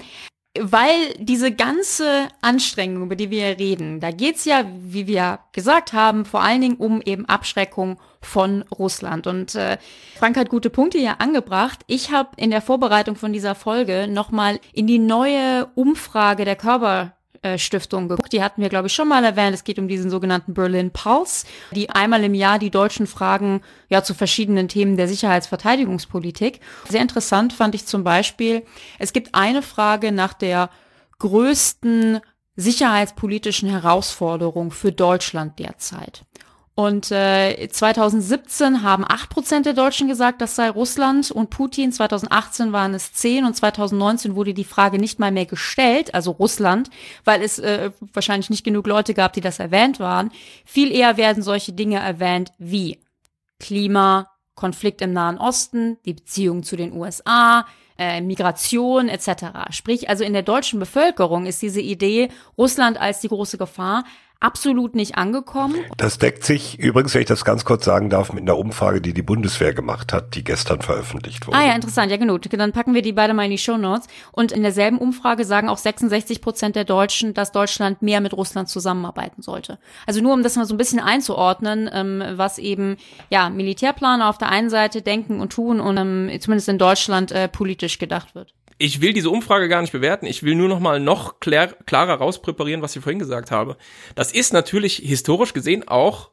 Weil diese ganze Anstrengung, über die wir reden, da geht's ja, wie wir gesagt haben, vor allen Dingen um eben Abschreckung von Russland. Und äh, Frank hat gute Punkte hier angebracht. Ich habe in der Vorbereitung von dieser Folge nochmal in die neue Umfrage der Körper äh, Stiftung geguckt. Die hatten wir, glaube ich, schon mal erwähnt. Es geht um diesen sogenannten Berlin Pulse, die einmal im Jahr die Deutschen fragen, ja, zu verschiedenen Themen der Sicherheitsverteidigungspolitik. Sehr interessant fand ich zum Beispiel, es gibt eine Frage nach der größten sicherheitspolitischen Herausforderung für Deutschland derzeit. Und äh, 2017 haben 8% der Deutschen gesagt, das sei Russland und Putin. 2018 waren es 10 und 2019 wurde die Frage nicht mal mehr gestellt, also Russland, weil es äh, wahrscheinlich nicht genug Leute gab, die das erwähnt waren. Viel eher werden solche Dinge erwähnt wie Klima, Konflikt im Nahen Osten, die Beziehung zu den USA, äh, Migration etc. Sprich, also in der deutschen Bevölkerung ist diese Idee, Russland als die große Gefahr absolut nicht angekommen. Das deckt sich übrigens, wenn ich das ganz kurz sagen darf, mit einer Umfrage, die die Bundeswehr gemacht hat, die gestern veröffentlicht wurde. Ah ja, interessant, ja genau. Dann packen wir die beide mal in die Show Notes. Und in derselben Umfrage sagen auch 66 Prozent der Deutschen, dass Deutschland mehr mit Russland zusammenarbeiten sollte. Also nur um das mal so ein bisschen einzuordnen, ähm, was eben ja Militärplaner auf der einen Seite denken und tun und ähm, zumindest in Deutschland äh, politisch gedacht wird. Ich will diese Umfrage gar nicht bewerten. Ich will nur noch mal noch klär, klarer rauspräparieren, was ich vorhin gesagt habe. Das ist natürlich historisch gesehen auch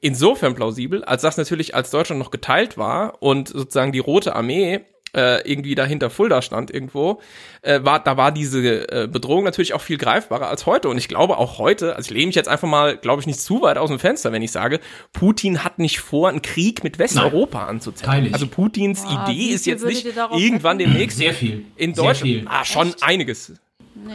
insofern plausibel, als das natürlich als Deutschland noch geteilt war und sozusagen die Rote Armee äh, irgendwie dahinter Fulda stand irgendwo, äh, war, da war diese äh, Bedrohung natürlich auch viel greifbarer als heute. Und ich glaube auch heute, also ich lehne mich jetzt einfach mal, glaube ich, nicht zu weit aus dem Fenster, wenn ich sage, Putin hat nicht vor, einen Krieg mit Westeuropa anzuzetteln. Also Putins Ah, Idee ist jetzt nicht irgendwann demnächst Sehr viel. in Sehr Deutschland. viel. Ah, schon Echt? einiges.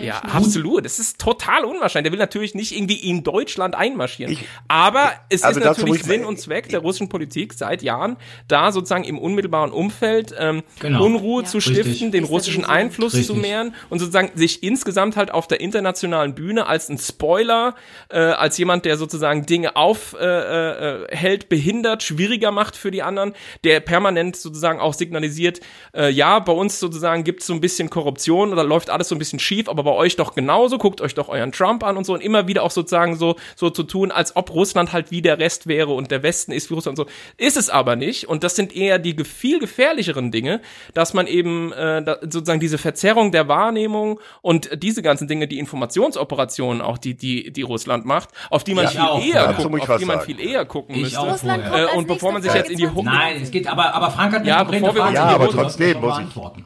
Ja, absolut. Das ist total unwahrscheinlich. Der will natürlich nicht irgendwie in Deutschland einmarschieren. Ich- Aber es also ist natürlich Sinn und Zweck der russischen Politik seit Jahren, da sozusagen im unmittelbaren Umfeld ähm, Genau. Unruhe Ja. zu Richtig. stiften, den Ist russischen. Einfluss zu Richtig. mehren und sozusagen sich insgesamt halt auf der internationalen Bühne als ein Spoiler, äh, als jemand, der sozusagen Dinge aufhält, äh, äh, hält, behindert, schwieriger macht für die anderen, der permanent sozusagen auch signalisiert, äh, ja, bei uns sozusagen gibt es so ein bisschen Korruption oder läuft alles so ein bisschen schief, aber bei euch doch genauso, guckt euch doch euren Trump an und so und immer wieder auch sozusagen so, so zu tun, als ob Russland halt wie der Rest wäre und der Westen ist wie Russland und so. Ist es aber nicht und das sind eher die viel gefährlicheren Dinge, dass man eben äh, da, sozusagen diese Verzerrung der Wahrnehmung und diese ganzen Dinge, die Informationsoperationen auch, die, die, die Russland macht, auf die man Ja, viel auch. eher Dazu guckt, auf die man sagen. viel eher gucken Ich müsste. Äh, und bevor man sich jetzt in die Ho- Nein, es geht aber, aber Frank hat Ja, bevor wir uns Ja, in die aber trotzdem muss ich- beantworten.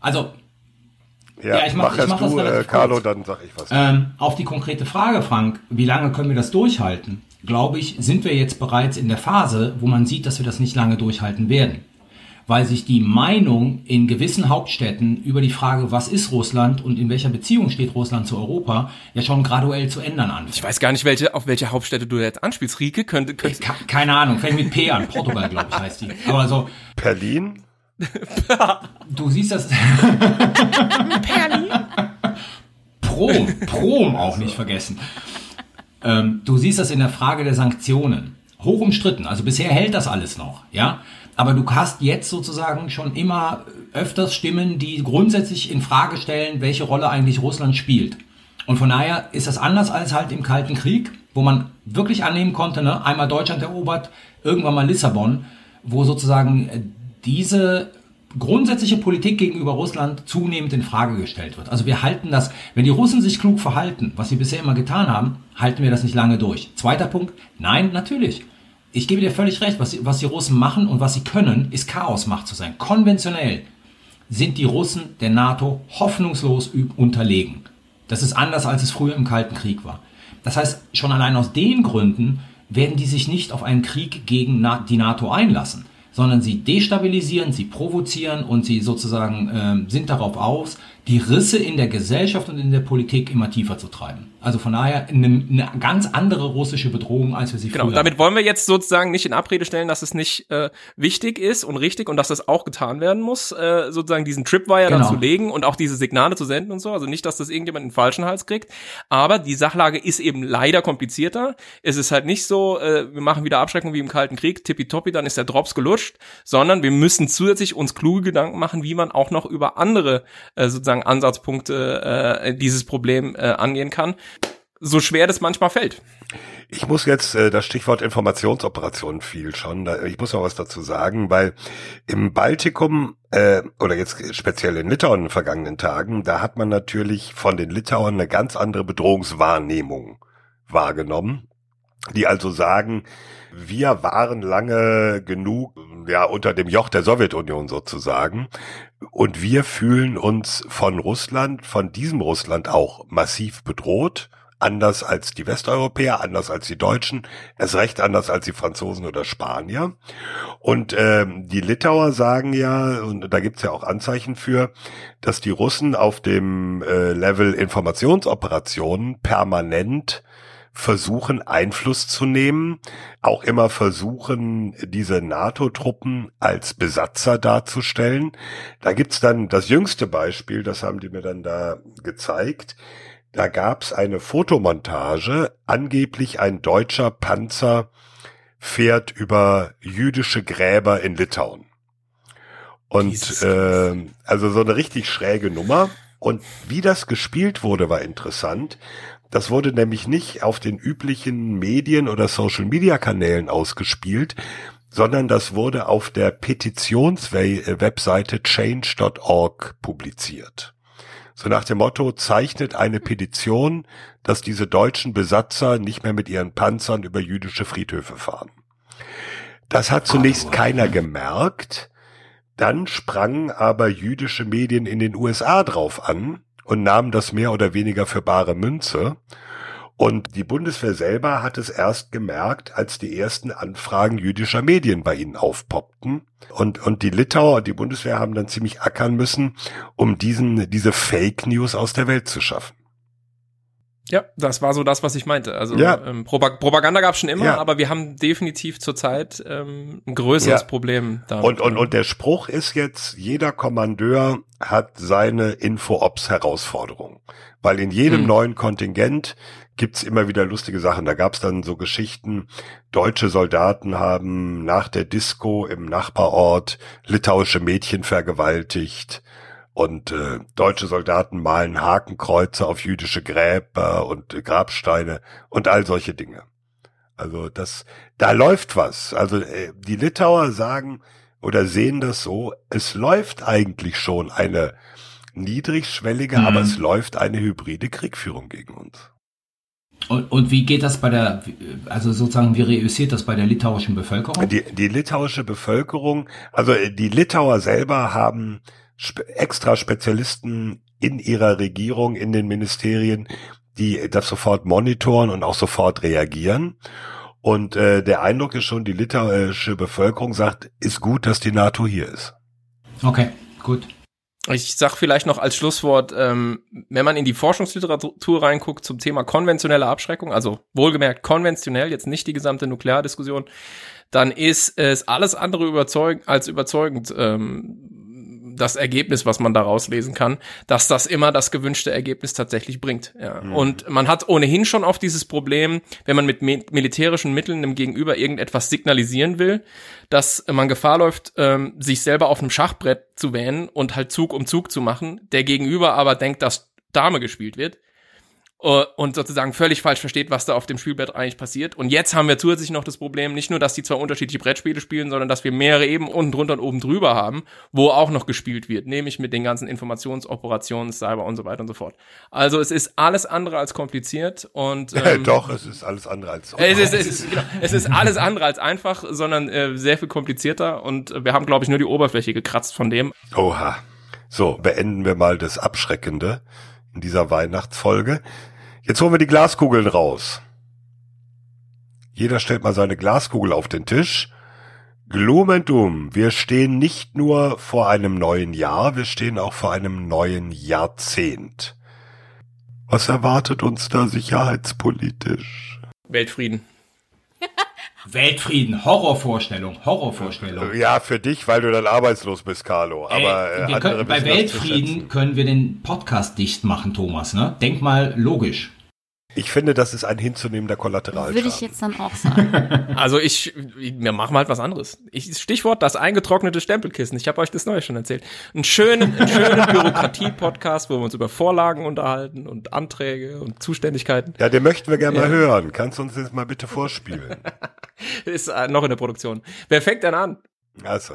Also, Ja, Ja, ich mach- mach ich mach das du, äh, relativ Carlo, kurz. dann sag ich was. Ähm, auf die konkrete Frage, Frank, wie lange können wir das durchhalten? Glaube ich, sind wir jetzt bereits in der Phase, wo man sieht, dass wir das nicht lange durchhalten werden. Weil sich die Meinung in gewissen Hauptstädten über die Frage, was ist Russland und in welcher Beziehung steht Russland zu Europa, ja schon graduell zu ändern anfängt. Ich weiß gar nicht, welche, auf welche Hauptstädte du jetzt anspielst. Rieke könnte, könnte Ke- Keine Ahnung, fängt mit P an. Portugal, glaube ich, heißt die. Aber so, Berlin? Du siehst das. Perli? Prom, Prom auch nicht vergessen. Ähm, du siehst das in der Frage der Sanktionen. Hoch umstritten. Also bisher hält das alles noch, ja. Aber du hast jetzt sozusagen schon immer öfters Stimmen, die grundsätzlich in Frage stellen, welche Rolle eigentlich Russland spielt. Und von daher ist das anders als halt im Kalten Krieg, wo man wirklich annehmen konnte, ne? einmal Deutschland erobert, irgendwann mal Lissabon, wo sozusagen äh, diese grundsätzliche Politik gegenüber Russland zunehmend in Frage gestellt wird. Also wir halten das, wenn die Russen sich klug verhalten, was sie bisher immer getan haben, halten wir das nicht lange durch. Zweiter Punkt, nein, natürlich. Ich gebe dir völlig recht, was, was die Russen machen und was sie können, ist Chaosmacht zu sein. Konventionell sind die Russen der NATO hoffnungslos unterlegen. Das ist anders, als es früher im Kalten Krieg war. Das heißt, schon allein aus den Gründen werden die sich nicht auf einen Krieg gegen die NATO einlassen sondern sie destabilisieren, sie provozieren und sie sozusagen äh, sind darauf aus, die Risse in der Gesellschaft und in der Politik immer tiefer zu treiben. Also von daher eine, eine ganz andere russische Bedrohung, als wir sie genau, früher damit wollen wir jetzt sozusagen nicht in Abrede stellen, dass es nicht äh, wichtig ist und richtig und dass das auch getan werden muss, äh, sozusagen diesen Tripwire genau. dann zu legen und auch diese Signale zu senden und so. Also nicht, dass das irgendjemand in den falschen Hals kriegt. Aber die Sachlage ist eben leider komplizierter. Es ist halt nicht so, äh, wir machen wieder Abschreckung wie im Kalten Krieg, tippitoppi, dann ist der Drops gelutscht, sondern wir müssen zusätzlich uns kluge Gedanken machen, wie man auch noch über andere äh, sozusagen Ansatzpunkte äh, dieses Problem äh, angehen kann so schwer das manchmal fällt. Ich muss jetzt, äh, das Stichwort Informationsoperation fiel schon, da, ich muss noch was dazu sagen, weil im Baltikum äh, oder jetzt speziell in Litauen in den vergangenen Tagen, da hat man natürlich von den Litauern eine ganz andere Bedrohungswahrnehmung wahrgenommen, die also sagen, wir waren lange genug ja unter dem Joch der Sowjetunion sozusagen und wir fühlen uns von Russland, von diesem Russland auch massiv bedroht anders als die Westeuropäer, anders als die Deutschen, erst recht anders als die Franzosen oder Spanier. Und ähm, die Litauer sagen ja, und da gibt's ja auch Anzeichen für, dass die Russen auf dem äh, Level Informationsoperationen permanent versuchen, Einfluss zu nehmen, auch immer versuchen, diese NATO-Truppen als Besatzer darzustellen. Da gibt's dann das jüngste Beispiel, das haben die mir dann da gezeigt. Da gab's eine Fotomontage, angeblich ein deutscher Panzer fährt über jüdische Gräber in Litauen. Und äh, also so eine richtig schräge Nummer. Und wie das gespielt wurde, war interessant. Das wurde nämlich nicht auf den üblichen Medien oder Social-Media-Kanälen ausgespielt, sondern das wurde auf der Petitionswebseite change.org publiziert. So nach dem Motto, zeichnet eine Petition, dass diese deutschen Besatzer nicht mehr mit ihren Panzern über jüdische Friedhöfe fahren. Das hat zunächst keiner gemerkt. Dann sprangen aber jüdische Medien in den USA drauf an und nahmen das mehr oder weniger für bare Münze. Und die Bundeswehr selber hat es erst gemerkt, als die ersten Anfragen jüdischer Medien bei ihnen aufpoppten. Und, und die Litauer und die Bundeswehr haben dann ziemlich ackern müssen, um diesen, diese Fake News aus der Welt zu schaffen. Ja, das war so das, was ich meinte. Also ja. ähm, Propaganda gab es schon immer, ja. aber wir haben definitiv zurzeit ähm, ein größeres ja. Problem. Damit. Und, und, und der Spruch ist jetzt, jeder Kommandeur hat seine Info-Ops-Herausforderung. Weil in jedem hm. neuen Kontingent gibt's immer wieder lustige Sachen. Da gab's dann so Geschichten, deutsche Soldaten haben nach der Disco im Nachbarort litauische Mädchen vergewaltigt und äh, deutsche Soldaten malen Hakenkreuze auf jüdische Gräber und äh, Grabsteine und all solche Dinge. Also das, da läuft was. Also äh, die Litauer sagen oder sehen das so, es läuft eigentlich schon eine niedrigschwellige, mhm. aber es läuft eine hybride Kriegführung gegen uns. Und, und wie geht das bei der, also sozusagen, wie reüssiert das bei der litauischen Bevölkerung? Die, die litauische Bevölkerung, also äh, die Litauer selber haben spe extra Spezialisten in ihrer Regierung, in den Ministerien, die das sofort monitoren und auch sofort reagieren. Und äh, der Eindruck ist schon, die litauische Bevölkerung sagt, ist gut, dass die NATO hier ist. Okay, gut. Ich sag vielleicht noch als Schlusswort, ähm, wenn man in die Forschungsliteratur reinguckt zum Thema konventionelle Abschreckung, also wohlgemerkt konventionell, jetzt nicht die gesamte Nukleardiskussion, dann ist es alles andere überzeugend als überzeugend. Ähm, das Ergebnis, was man daraus lesen kann, dass das immer das gewünschte Ergebnis tatsächlich bringt. Ja. Mhm. Und man hat ohnehin schon oft dieses Problem, wenn man mit militärischen Mitteln dem Gegenüber irgendetwas signalisieren will, dass man Gefahr läuft, ähm, sich selber auf einem Schachbrett zu wähnen und halt Zug um Zug zu machen, der Gegenüber aber denkt, dass Dame gespielt wird und sozusagen völlig falsch versteht, was da auf dem Spielbrett eigentlich passiert. Und jetzt haben wir zusätzlich noch das Problem, nicht nur, dass die zwei unterschiedliche Brettspiele spielen, sondern dass wir mehrere eben unten drunter und oben drüber haben, wo auch noch gespielt wird, nämlich mit den ganzen Informationsoperationen, Cyber und so weiter und so fort. Also es ist alles andere als kompliziert und ähm, doch, es ist alles andere als es ist, es, ist, genau, es ist alles andere als einfach, sondern äh, sehr viel komplizierter und wir haben, glaube ich, nur die Oberfläche gekratzt von dem. Oha. So, beenden wir mal das Abschreckende in dieser Weihnachtsfolge. Jetzt holen wir die Glaskugeln raus. Jeder stellt mal seine Glaskugel auf den Tisch. Doom. Wir stehen nicht nur vor einem neuen Jahr, wir stehen auch vor einem neuen Jahrzehnt. Was erwartet uns da sicherheitspolitisch? Weltfrieden. Weltfrieden, Horrorvorstellung, Horrorvorstellung. Ja, für dich, weil du dann arbeitslos bist, Carlo. Aber Ey, äh, können, bei Weltfrieden können wir den Podcast dicht machen, Thomas. Ne? Denk mal logisch. Ich finde, das ist ein hinzunehmender Kollateralschaden. Würde ich jetzt dann auch sagen. also ich, wir machen halt was anderes. Ich, Stichwort das eingetrocknete Stempelkissen. Ich habe euch das Neue schon erzählt. Ein schönen, einen schönen Bürokratie-Podcast, wo wir uns über Vorlagen unterhalten und Anträge und Zuständigkeiten. Ja, den möchten wir gerne ja. mal hören. Kannst du uns das mal bitte vorspielen? ist äh, noch in der Produktion. Wer fängt denn an? Also.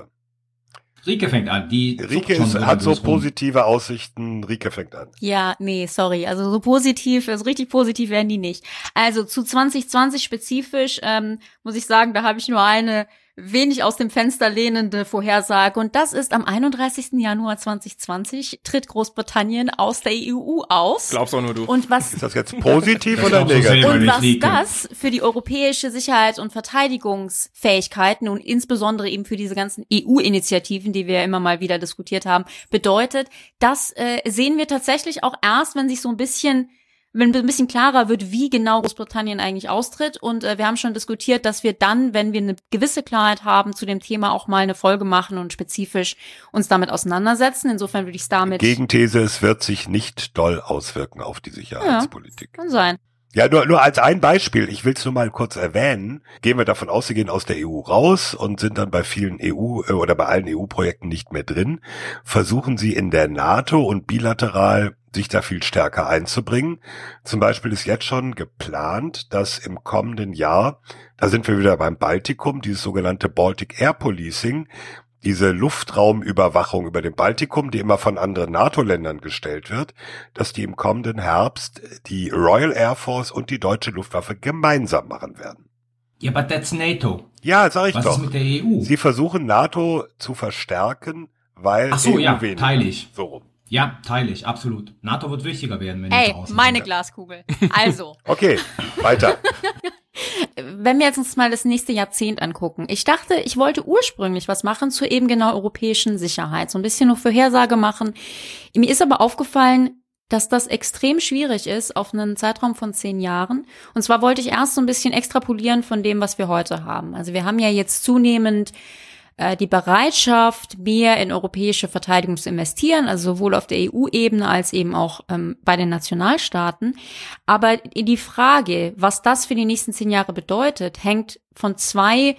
Rike fängt an. Die Rike ist, hat so positive Aussichten. Rike fängt an. Ja, nee, sorry. Also so positiv, so also richtig positiv werden die nicht. Also zu 2020 spezifisch ähm, muss ich sagen, da habe ich nur eine wenig aus dem Fenster lehnende Vorhersage. Und das ist am 31. Januar 2020 tritt Großbritannien aus der EU aus. Glaubst auch nur du. Und was, ist das jetzt positiv oder negativ? Und was das für die europäische Sicherheits- und Verteidigungsfähigkeiten und insbesondere eben für diese ganzen EU-Initiativen, die wir ja immer mal wieder diskutiert haben, bedeutet, das äh, sehen wir tatsächlich auch erst, wenn sich so ein bisschen wenn ein bisschen klarer wird, wie genau Großbritannien eigentlich austritt. Und äh, wir haben schon diskutiert, dass wir dann, wenn wir eine gewisse Klarheit haben, zu dem Thema auch mal eine Folge machen und spezifisch uns damit auseinandersetzen. Insofern würde ich es damit. Gegenthese, es wird sich nicht doll auswirken auf die Sicherheitspolitik. Ja, kann sein. Ja, nur, nur als ein Beispiel, ich will es nur mal kurz erwähnen, gehen wir davon aus, wir gehen aus der EU raus und sind dann bei vielen EU äh, oder bei allen EU-Projekten nicht mehr drin, versuchen sie in der NATO und bilateral sich da viel stärker einzubringen. Zum Beispiel ist jetzt schon geplant, dass im kommenden Jahr, da sind wir wieder beim Baltikum, dieses sogenannte Baltic Air Policing, diese Luftraumüberwachung über dem Baltikum, die immer von anderen NATO-Ländern gestellt wird, dass die im kommenden Herbst die Royal Air Force und die deutsche Luftwaffe gemeinsam machen werden. Ja, but that's NATO. Ja, sag ich Was doch. Was ist mit der EU? Sie versuchen NATO zu verstärken, weil Ach so, EU ja, wenig. teile ich. So rum. Ja, teile ich, absolut. NATO wird wichtiger werden, wenn Ey, meine sind. Glaskugel. Also. okay, weiter. Wenn wir jetzt uns mal das nächste Jahrzehnt angucken. Ich dachte, ich wollte ursprünglich was machen zur eben genau europäischen Sicherheit. So ein bisschen noch Vorhersage machen. Mir ist aber aufgefallen, dass das extrem schwierig ist auf einen Zeitraum von zehn Jahren. Und zwar wollte ich erst so ein bisschen extrapolieren von dem, was wir heute haben. Also wir haben ja jetzt zunehmend die Bereitschaft, mehr in europäische Verteidigung zu investieren, also sowohl auf der EU-Ebene als eben auch ähm, bei den Nationalstaaten. Aber die Frage, was das für die nächsten zehn Jahre bedeutet, hängt von zwei,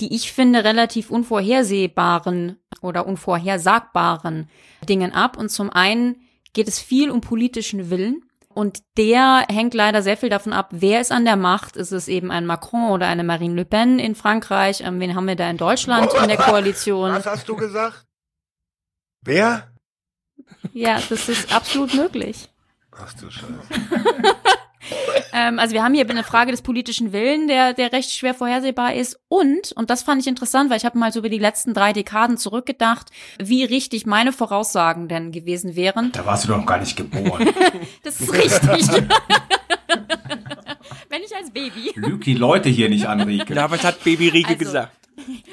die ich finde, relativ unvorhersehbaren oder unvorhersagbaren Dingen ab. Und zum einen geht es viel um politischen Willen. Und der hängt leider sehr viel davon ab, wer ist an der Macht. Ist es eben ein Macron oder eine Marine Le Pen in Frankreich? Ähm, wen haben wir da in Deutschland in der Koalition? Was hast du gesagt? Wer? Ja, das ist absolut möglich. Ach du Scheiße. ähm, also wir haben hier eine Frage des politischen Willen, der, der recht schwer vorhersehbar ist. Und, und das fand ich interessant, weil ich habe mal so über die letzten drei Dekaden zurückgedacht, wie richtig meine Voraussagen denn gewesen wären. Da warst du doch noch gar nicht geboren. das ist richtig. Wenn ich als Baby. Lüg die Leute hier nicht an, Rieke. Na, was hat Baby Rieke Also, gesagt?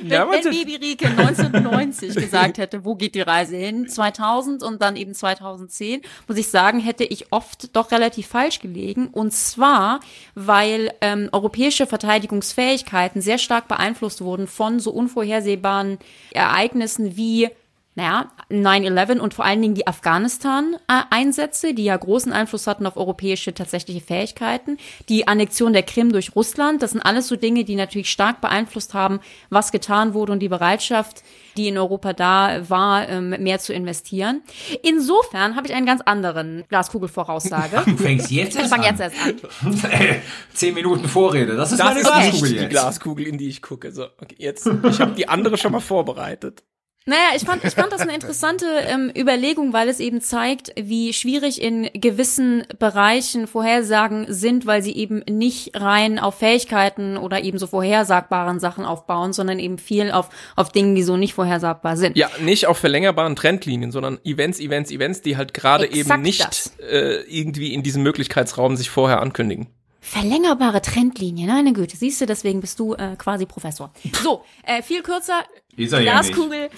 Ja, wenn, wenn. Baby Rieke 1990 gesagt hätte, wo geht die Reise hin, 2000 und dann eben 2010, muss ich sagen, hätte ich oft doch relativ falsch gelegen. Und zwar, weil ähm, europäische Verteidigungsfähigkeiten sehr stark beeinflusst wurden von so unvorhersehbaren Ereignissen wie naja, 9-11 und vor allen Dingen die Afghanistan-Einsätze, die ja großen Einfluss hatten auf europäische tatsächliche Fähigkeiten. Die Annexion der Krim durch Russland, das sind alles so Dinge, die natürlich stark beeinflusst haben, was getan wurde und die Bereitschaft, die in Europa da war, ähm, mehr zu investieren. Insofern habe ich einen ganz anderen Glaskugelvoraussage. Du fängst jetzt Ich erst fange an. jetzt erst an. Zehn Minuten Vorrede. Das ist Das meine ist Glaskugel nicht die jetzt. Glaskugel, in die ich gucke. So, okay, jetzt. Ich habe die andere schon mal vorbereitet. Naja, ich fand, ich fand das eine interessante ähm, Überlegung, weil es eben zeigt, wie schwierig in gewissen Bereichen Vorhersagen sind, weil sie eben nicht rein auf Fähigkeiten oder eben so vorhersagbaren Sachen aufbauen, sondern eben viel auf, auf Dingen, die so nicht vorhersagbar sind. Ja, nicht auf verlängerbaren Trendlinien, sondern Events, Events, Events, die halt gerade eben nicht äh, irgendwie in diesem Möglichkeitsraum sich vorher ankündigen. Verlängerbare Trendlinien, meine Güte, siehst du, deswegen bist du äh, quasi Professor. So, äh, viel kürzer, er. Glaskugel,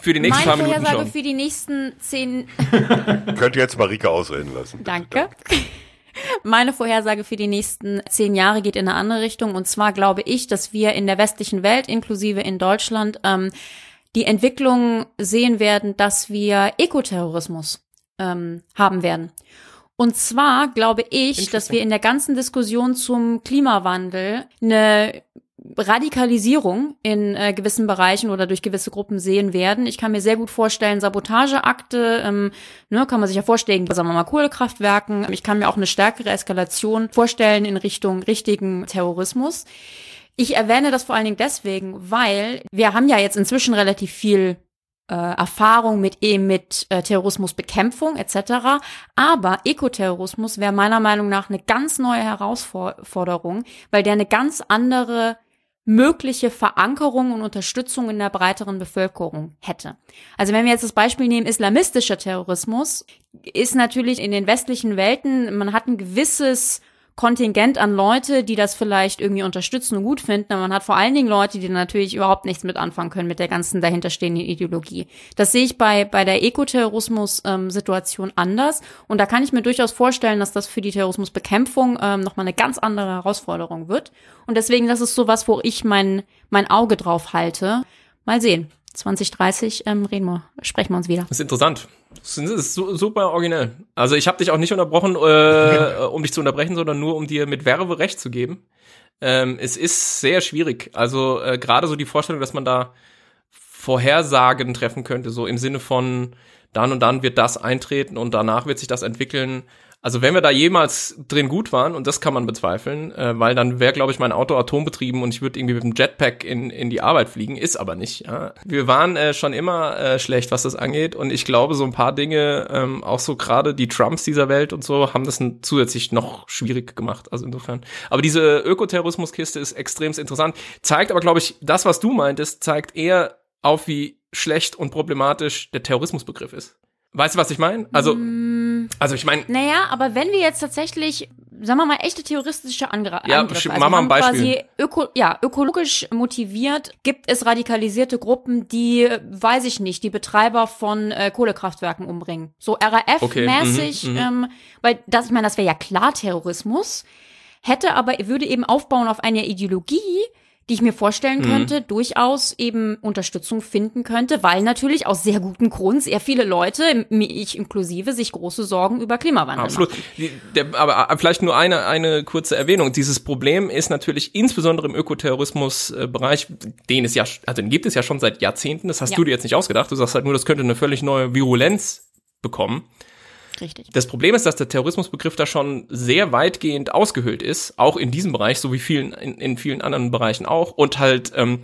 Für die nächsten meine paar Minuten Vorhersage schon. für die nächsten zehn Könnt ihr jetzt Marike ausreden lassen. bitte. Danke. Meine Vorhersage für die nächsten zehn Jahre geht in eine andere Richtung. Und zwar glaube ich, dass wir in der westlichen Welt, inklusive in Deutschland, ähm, die Entwicklung sehen werden, dass wir Ekoterrorismus ähm, haben werden. Und zwar glaube ich, dass wir in der ganzen Diskussion zum Klimawandel eine Radikalisierung in äh, gewissen Bereichen oder durch gewisse Gruppen sehen werden. Ich kann mir sehr gut vorstellen, Sabotageakte, ähm, ne, kann man sich ja vorstellen, sagen wir mal Kohlekraftwerken. Ich kann mir auch eine stärkere Eskalation vorstellen in Richtung richtigen Terrorismus. Ich erwähne das vor allen Dingen deswegen, weil wir haben ja jetzt inzwischen relativ viel äh, Erfahrung mit eben mit äh, Terrorismusbekämpfung etc. Aber Ekoterrorismus wäre meiner Meinung nach eine ganz neue Herausforderung, weil der eine ganz andere mögliche Verankerung und Unterstützung in der breiteren Bevölkerung hätte. Also wenn wir jetzt das Beispiel nehmen, islamistischer Terrorismus, ist natürlich in den westlichen Welten, man hat ein gewisses Kontingent an Leute, die das vielleicht irgendwie unterstützen und gut finden, aber man hat vor allen Dingen Leute, die natürlich überhaupt nichts mit anfangen können mit der ganzen dahinterstehenden Ideologie. Das sehe ich bei, bei der Ekoterrorismus-Situation anders und da kann ich mir durchaus vorstellen, dass das für die Terrorismusbekämpfung ähm, nochmal eine ganz andere Herausforderung wird und deswegen, das ist sowas, wo ich mein, mein Auge drauf halte. Mal sehen. 2030 ähm, reden wir, sprechen wir uns wieder. Das ist interessant. Das ist su- super originell. Also ich habe dich auch nicht unterbrochen, äh, um dich zu unterbrechen, sondern nur um dir mit Verve recht zu geben. Ähm, es ist sehr schwierig. Also äh, gerade so die Vorstellung, dass man da Vorhersagen treffen könnte, so im Sinne von dann und dann wird das eintreten und danach wird sich das entwickeln. Also wenn wir da jemals drin gut waren, und das kann man bezweifeln, äh, weil dann wäre, glaube ich, mein Auto atombetrieben und ich würde irgendwie mit dem Jetpack in, in die Arbeit fliegen, ist aber nicht. Ja. Wir waren äh, schon immer äh, schlecht, was das angeht und ich glaube, so ein paar Dinge, ähm, auch so gerade die Trumps dieser Welt und so, haben das zusätzlich noch schwierig gemacht. Also insofern. Aber diese Ökoterrorismuskiste ist extrem interessant, zeigt aber, glaube ich, das, was du meintest, zeigt eher auf, wie schlecht und problematisch der Terrorismusbegriff ist. Weißt du, was ich meine? Also, also ich meine, Naja, aber wenn wir jetzt tatsächlich, sagen wir mal, echte terroristische Angr Ja, Angriffe, mach mal ein Beispiel. quasi öko, ja, ökologisch motiviert, gibt es radikalisierte Gruppen, die, weiß ich nicht, die Betreiber von äh, Kohlekraftwerken umbringen. So RAF-mäßig, Okay, mhm, ähm, weil das, ich meine, das wäre ja klar Terrorismus, hätte aber, würde eben aufbauen auf einer Ideologie, die ich mir vorstellen Mhm. könnte, durchaus eben Unterstützung finden könnte, weil natürlich aus sehr gutem Grund sehr viele Leute, ich inklusive, sich große Sorgen über Klimawandel Absolut. machen. Aber äh, vielleicht nur eine, eine kurze Erwähnung. Dieses Problem ist natürlich insbesondere im Ökoterrorismus-Bereich, den es ja, also den gibt es ja schon seit Jahrzehnten. Das hast Ja. du dir jetzt nicht ausgedacht. Du sagst halt nur, das könnte eine völlig neue Virulenz bekommen. Richtig. Das Problem ist, dass der Terrorismusbegriff da schon sehr weitgehend ausgehöhlt ist, auch in diesem Bereich, so wie vielen, in, in vielen anderen Bereichen auch. Und halt, ähm,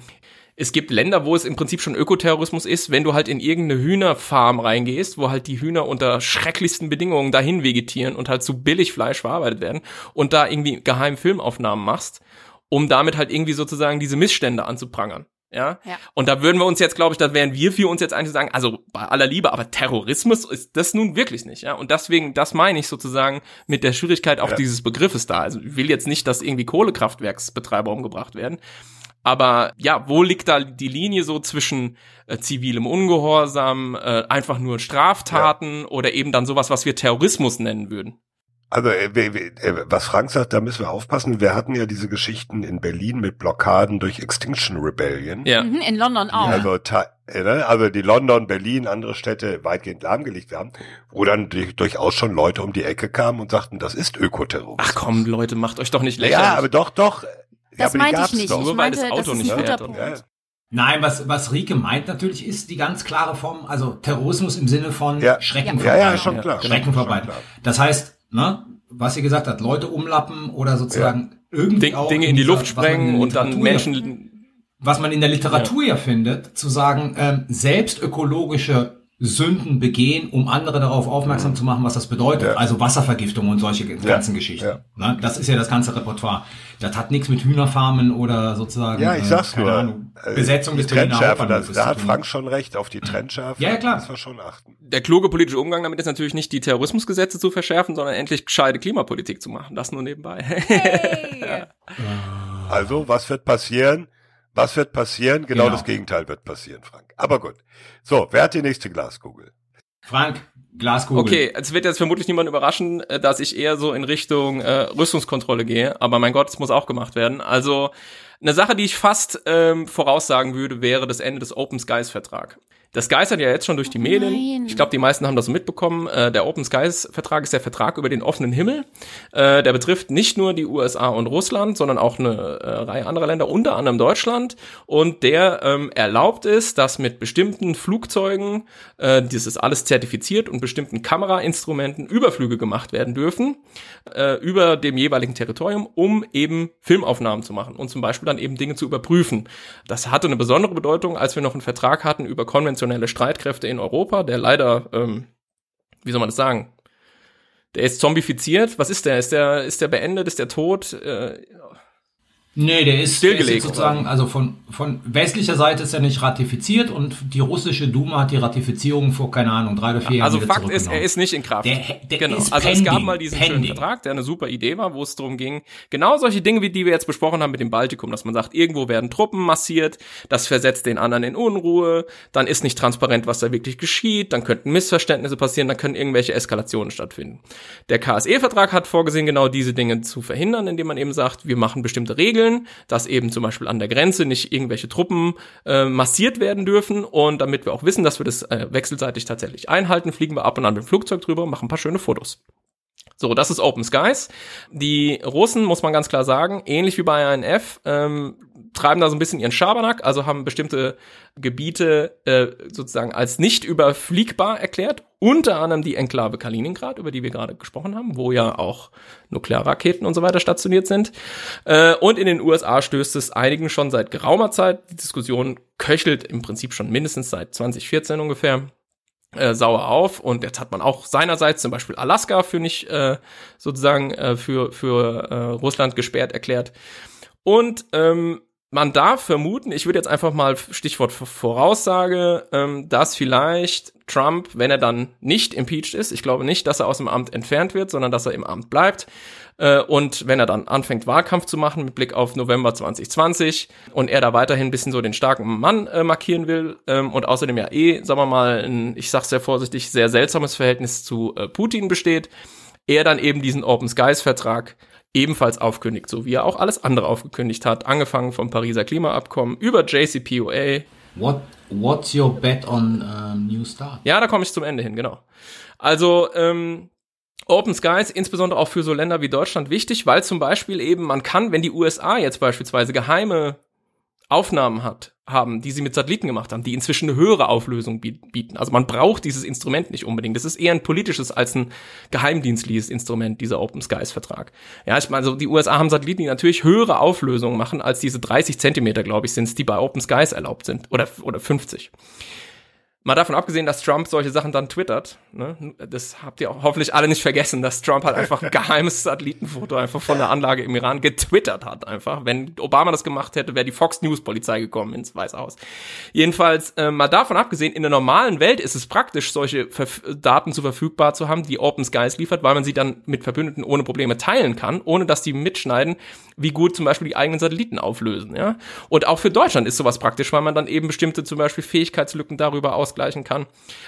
es gibt Länder, wo es im Prinzip schon Ökoterrorismus ist, wenn du halt in irgendeine Hühnerfarm reingehst, wo halt die Hühner unter schrecklichsten Bedingungen dahin vegetieren und halt zu billig Fleisch verarbeitet werden und da irgendwie geheim Filmaufnahmen machst, um damit halt irgendwie sozusagen diese Missstände anzuprangern. Ja? Ja. Und da würden wir uns jetzt, glaube ich, da wären wir für uns jetzt eigentlich sagen, also bei aller Liebe, aber Terrorismus ist das nun wirklich nicht, ja. Und deswegen, das meine ich sozusagen mit der Schwierigkeit auch Ja. dieses Begriffes da. Also ich will jetzt nicht, dass irgendwie Kohlekraftwerksbetreiber umgebracht werden. Aber ja, wo liegt da die Linie so zwischen äh, zivilem Ungehorsam, äh, einfach nur Straftaten oder eben dann sowas, was wir Terrorismus nennen würden? Also äh, äh, was Frank sagt, da müssen wir aufpassen. Wir hatten ja diese Geschichten in Berlin mit Blockaden durch Extinction Rebellion. Ja. Mhm, in London auch. Also, äh, ne, also die London, Berlin, andere Städte weitgehend lahmgelegt haben, wo dann durch- durchaus schon Leute um die Ecke kamen und sagten, das ist Ökoterrorismus. Ach komm, Leute, macht euch doch nicht lächerlich. Ja, aber doch, doch. ja, das die meinte ich nicht. Doch. Ich Nur weil das meinte, Auto das ist nicht ein guter fährt Punkt. Ja. Nein, was, was Rieke meint natürlich ist die ganz klare Form, also Terrorismus im Sinne von Ja. Schrecken Ja, ja, schon klar. Schrecken verbreiten. Das heißt, ne, was sie gesagt hat, Leute umlappen oder sozusagen irgendwie Ding, auch Dinge in die Luft sprengen und dann Menschen. was man in der Literatur ja, findet, zu sagen, ähm, selbst ökologische Sünden begehen, um andere darauf aufmerksam zu machen, was das bedeutet. Ja. Also Wasservergiftung und solche ganzen Ja. Geschichten. Ja. Ne? Das ist ja das ganze Repertoire. Das hat nichts mit Hühnerfarmen oder sozusagen Ja, ich äh, sag's keine nur. Ahnung, Äh, Besetzung des Trennschärfe, da, da hat. Frank schon recht, auf die Trennschärfe Ja, ja, klar. müssen wir schon achten. Der kluge politische Umgang damit ist natürlich nicht die Terrorismusgesetze zu verschärfen, sondern endlich gescheite Klimapolitik zu machen. Das nur nebenbei. Hey. Also, was wird passieren? Was wird passieren? Genau, Genau. das Gegenteil wird passieren, Frank. Aber gut. So, wer hat die nächste Glaskugel? Frank, Glaskugel. Okay, es wird jetzt vermutlich niemand überraschen, äh, dass ich eher so in Richtung äh, Rüstungskontrolle gehe, aber mein Gott, es muss auch gemacht werden. Also eine Sache, die ich fast ähm, voraussagen würde, wäre das Ende des Open Skies Vertrag. Das geistert ja jetzt schon durch die Medien. nein. Ich glaube, die meisten haben das so mitbekommen. Äh, der Open Skies Vertrag ist der Vertrag über den offenen Himmel. Äh, der betrifft nicht nur die USA und Russland, sondern auch eine äh, Reihe anderer Länder, unter anderem Deutschland. Und der ähm, erlaubt es, dass mit bestimmten Flugzeugen, äh, das ist alles zertifiziert und bestimmten Kamerainstrumenten Überflüge gemacht werden dürfen äh, über dem jeweiligen Territorium, um eben Filmaufnahmen zu machen und zum Beispiel dann eben Dinge zu überprüfen. Das hatte eine besondere Bedeutung, als wir noch einen Vertrag hatten über konventionelle Streitkräfte in Europa, der leider, ähm, wie soll man das sagen, der ist zombifiziert. Was ist der? Ist der, ist der beendet? Ist der tot? Äh, Nee, der ist, der ist Stillgelegt sozusagen, also von, von westlicher Seite ist er nicht ratifiziert und die russische Duma hat die Ratifizierung vor, keine Ahnung, drei oder vier Jahren also Fakt ist, er ist nicht in Kraft. Der- der genau. also es gab pending, mal diesen schönen pending. Vertrag, der eine super Idee war, wo es darum ging, genau solche Dinge, wie die wir jetzt besprochen haben mit dem Baltikum, dass man sagt, irgendwo werden Truppen massiert, das versetzt den anderen in Unruhe, dann ist nicht transparent, was da wirklich geschieht, dann könnten Missverständnisse passieren, dann können irgendwelche Eskalationen stattfinden. Der KSE-Vertrag hat vorgesehen, genau diese Dinge zu verhindern, indem man eben sagt, wir machen bestimmte Regeln, dass eben zum Beispiel an der Grenze nicht irgendwelche Truppen äh, massiert werden dürfen und damit wir auch wissen, dass wir das äh, wechselseitig tatsächlich einhalten, fliegen wir ab und an mit dem Flugzeug drüber machen ein paar schöne Fotos. So, das ist Open Skies. Die Russen, muss man ganz klar sagen, ähnlich wie bei ANF, ähm, treiben da so ein bisschen ihren Schabernack, also haben bestimmte Gebiete äh, sozusagen als nicht überfliegbar erklärt, unter anderem die Enklave Kaliningrad, über die wir gerade gesprochen haben, wo ja auch Nuklearraketen und so weiter stationiert sind. Äh, und in den USA stößt es einigen schon seit geraumer Zeit. Die Diskussion köchelt im Prinzip schon mindestens seit 2014 ungefähr äh, sauer auf und jetzt hat man auch seinerseits zum Beispiel Alaska für nicht äh, sozusagen äh, für für äh, Russland gesperrt erklärt und ähm, man darf vermuten, ich würde jetzt einfach mal Stichwort Voraussage, ähm, dass vielleicht Trump, wenn er dann nicht impeached ist, ich glaube nicht, dass er aus dem Amt entfernt wird, sondern dass er im Amt bleibt. Äh, und wenn er dann anfängt, Wahlkampf zu machen mit Blick auf November 2020 und er da weiterhin ein bisschen so den starken Mann äh, markieren will ähm, und außerdem ja eh, sagen wir mal, ein, ich sag's sehr vorsichtig, sehr seltsames Verhältnis zu äh, Putin besteht, er dann eben diesen Open Skies Vertrag ebenfalls aufkündigt, so wie er auch alles andere aufgekündigt hat, angefangen vom Pariser Klimaabkommen über JCPOA. What, what's your bet on ähm, New Start? Ja, da komme ich zum Ende hin, genau. Also ähm, Open Skies, insbesondere auch für so Länder wie Deutschland, wichtig, weil zum Beispiel eben man kann, wenn die USA jetzt beispielsweise geheime Aufnahmen hat, haben, die sie mit Satelliten gemacht haben, die inzwischen eine höhere Auflösung bieten. Also man braucht dieses Instrument nicht unbedingt. Das ist eher ein politisches als ein geheimdienstliches Instrument, dieser Open Skies Vertrag. Ja, ich meine, also die USA haben Satelliten, die natürlich höhere Auflösungen machen als diese 30 Zentimeter, glaube ich, sind die bei Open Skies erlaubt sind. Oder, oder 50. Mal davon abgesehen, dass Trump solche Sachen dann twittert, ne? das habt ihr auch hoffentlich alle nicht vergessen, dass Trump halt einfach ein geheimes Satellitenfoto einfach von der Anlage im Iran getwittert hat einfach. Wenn Obama das gemacht hätte, wäre die Fox News Polizei gekommen ins Weiße Haus. Jedenfalls, äh, mal davon abgesehen, in der normalen Welt ist es praktisch, solche Verf Daten zu verfügbar zu haben, die Open Skies liefert, weil man sie dann mit Verbündeten ohne Probleme teilen kann, ohne dass die mitschneiden, wie gut zum Beispiel die eigenen Satelliten auflösen, ja. Und auch für Deutschland ist sowas praktisch, weil man dann eben bestimmte zum Beispiel Fähigkeitslücken darüber ausgleichen kann.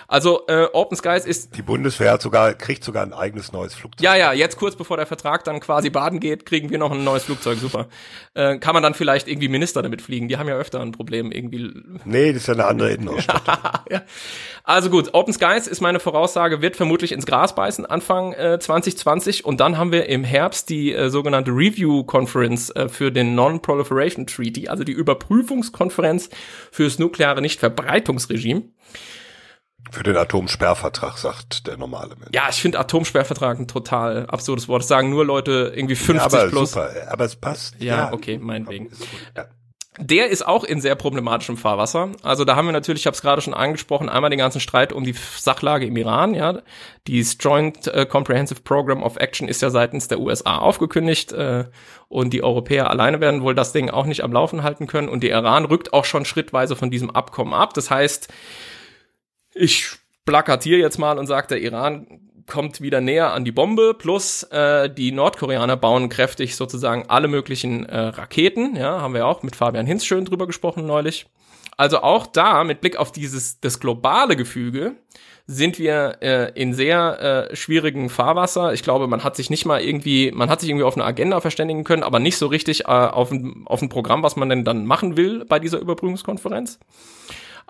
Also äh, Open Skies ist Die Bundeswehr hat sogar, kriegt sogar ein eigenes neues Flugzeug. ja, ja, jetzt kurz bevor der Vertrag dann quasi baden geht, kriegen wir noch ein neues Flugzeug, super. Äh, kann man dann vielleicht irgendwie Minister damit fliegen? Die haben ja öfter ein Problem irgendwie. Nee, das ist ja eine andere Innenausstattung. ja. Also gut, Open Skies ist meine Voraussage, wird vermutlich ins Gras beißen Anfang äh, 2020 und dann haben wir im Herbst die äh, sogenannte Review Conference äh, für den Non-Proliferation Treaty, also die Überprüfungskonferenz fürs nukleare Nichtverbreitungsregime. Für den Atomsperrvertrag, sagt der normale Mensch. Ja, ich finde Atomsperrvertrag ein total absurdes Wort. Das sagen nur Leute irgendwie 50 aber plus. super, aber es passt. Ja, okay, meinetwegen. Ja. Der ist auch in sehr problematischem Fahrwasser. Also da haben wir natürlich, ich habe es gerade schon angesprochen, einmal den ganzen Streit um die Sachlage im Iran. Ja, dieses Joint äh, Comprehensive Program of Action ist ja seitens der USA aufgekündigt äh, und die Europäer alleine werden wohl das Ding auch nicht am Laufen halten können. Und der Iran rückt auch schon schrittweise von diesem Abkommen ab. Das heißt, ich plakatiere jetzt mal und sage, der Iran kommt wieder näher an die Bombe, plus äh, die Nordkoreaner bauen kräftig sozusagen alle möglichen äh, Raketen, ja, haben wir auch mit Fabian Hinz schön drüber gesprochen neulich. Also auch da, mit Blick auf dieses, das globale Gefüge, sind wir äh, in sehr äh, schwierigen Fahrwasser. Ich glaube, man hat sich nicht mal irgendwie, man hat sich irgendwie auf eine Agenda verständigen können, aber nicht so richtig äh, auf, ein, auf ein Programm, was man denn dann machen will bei dieser Überprüfungskonferenz.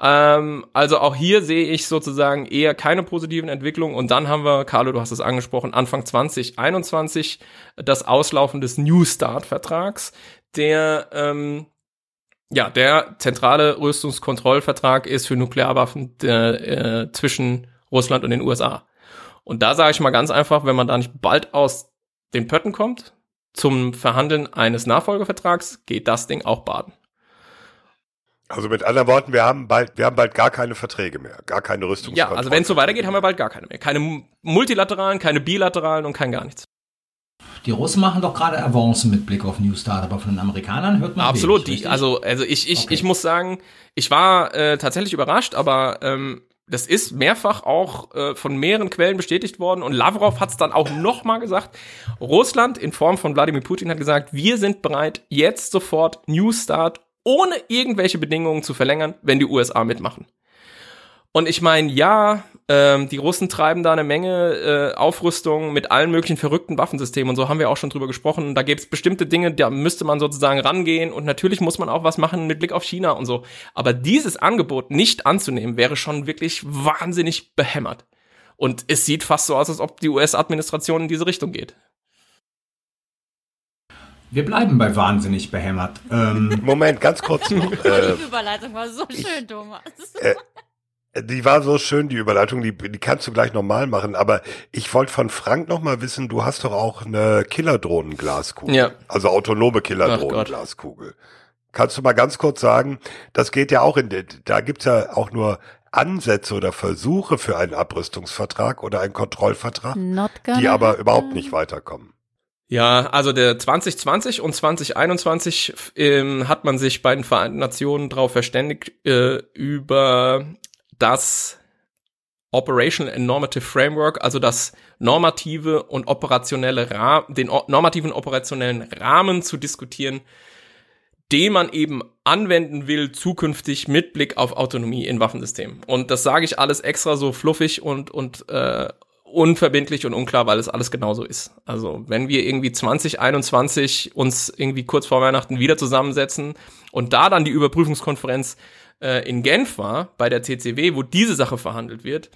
Ähm, also auch hier sehe ich sozusagen eher keine positiven Entwicklungen. Und dann haben wir, Carlo, du hast es angesprochen, Anfang 2021 das Auslaufen des New Start-Vertrags, der ähm, ja der zentrale Rüstungskontrollvertrag ist für Nuklearwaffen der, äh, zwischen Russland und den USA. Und da sage ich mal ganz einfach, wenn man da nicht bald aus den Pötten kommt zum Verhandeln eines Nachfolgevertrags, geht das Ding auch baden. Also mit anderen Worten, wir haben bald, wir haben bald gar keine Verträge mehr, gar keine Rüstungskontrolle. Ja, also wenn es so weitergeht, haben wir bald gar keine mehr. Keine multilateralen, keine bilateralen und kein gar nichts. Die Russen machen doch gerade Avancen mit Blick auf New Start, aber von den Amerikanern hört man Absolut, wenig, die, also also ich ich Okay. ich muss sagen, ich war äh, tatsächlich überrascht, aber ähm, das ist mehrfach auch äh, von mehreren Quellen bestätigt worden und Lavrov hat es dann auch nochmal gesagt. Russland in Form von Wladimir Putin hat gesagt, wir sind bereit, jetzt sofort New Start ohne irgendwelche Bedingungen zu verlängern, wenn die USA mitmachen. Und ich meine, ja, ähm, die Russen treiben da eine Menge äh, Aufrüstung mit allen möglichen verrückten Waffensystemen und so haben wir auch schon drüber gesprochen. Da gibt es bestimmte Dinge, da müsste man sozusagen rangehen und natürlich muss man auch was machen mit Blick auf China und so. Aber dieses Angebot nicht anzunehmen, wäre schon wirklich wahnsinnig behämmert. Und es sieht fast so aus, als ob die US-Administration in diese Richtung geht. Wir bleiben bei wahnsinnig behämmert. Ähm, Moment, ganz kurz noch. äh, Die Überleitung war so schön, Thomas. die war so schön, die Überleitung, die, die kannst du gleich nochmal machen, aber ich wollte von Frank nochmal wissen, du hast doch auch eine Killerdrohnen-Glaskugel. Ja. Also autonome. Killerdrohnen-Glaskugel. Kannst du mal ganz kurz sagen, das geht ja auch in, der- da gibt's ja auch nur Ansätze oder Versuche für einen Abrüstungsvertrag oder einen Kontrollvertrag, die aber happen. überhaupt nicht weiterkommen. Ja, also der 2020 und 2021 ähm, hat man sich bei den Vereinten Nationen darauf verständigt, äh, über das Operational and Normative Framework, also das normative und operationelle Ra den normativen operationellen Rahmen zu diskutieren, den man eben anwenden will zukünftig mit Blick auf Autonomie in Waffensystemen. Und das sage ich alles extra so fluffig und und äh, unverbindlich und unklar, weil es alles genauso ist. Also wenn wir irgendwie 2021 uns irgendwie kurz vor Weihnachten wieder zusammensetzen und da dann die Überprüfungskonferenz äh, in Genf war, bei der CCW, wo diese Sache verhandelt wird,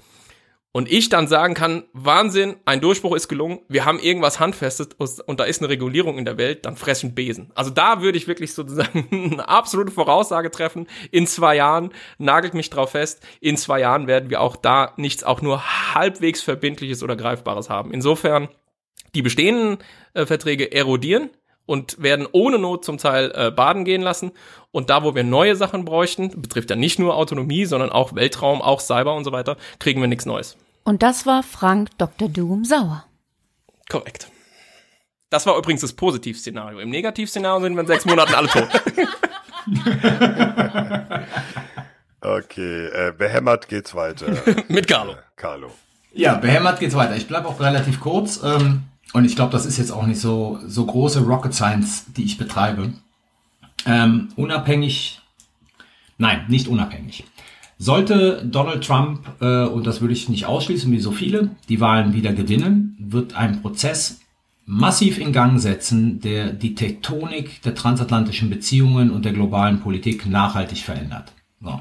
und ich dann sagen kann, Wahnsinn, ein Durchbruch ist gelungen, wir haben irgendwas Handfestes und da ist eine Regulierung in der Welt, dann fressen Besen. Also da würde ich wirklich sozusagen eine absolute Voraussage treffen. In zwei Jahren, nagelt mich drauf fest, in zwei Jahren werden wir auch da nichts auch nur halbwegs Verbindliches oder Greifbares haben. Insofern, die bestehenden äh, Verträge erodieren und werden ohne Not zum Teil äh, baden gehen lassen. Und da, wo wir neue Sachen bräuchten, betrifft ja nicht nur Autonomie, sondern auch Weltraum, auch Cyber und so weiter, kriegen wir nichts Neues. Und das war Frank Dr. Doom Sauer. Korrekt. Das war übrigens das Positivszenario. Im Negativszenario sind wir in sechs Monaten alle tot. Okay, äh, behämmert geht's weiter. Mit Carlo. Carlo. ja, behämmert geht's weiter. Ich bleibe auch relativ kurz. Ähm, und ich glaube, das ist jetzt auch nicht so, so große Rocket Science, die ich betreibe, ähm, unabhängig, nein, nicht unabhängig. Sollte Donald Trump, äh, und das würde ich nicht ausschließen wie so viele, die Wahlen wieder gewinnen, wird ein Prozess massiv in Gang setzen, der die Tektonik der transatlantischen Beziehungen und der globalen Politik nachhaltig verändert. So.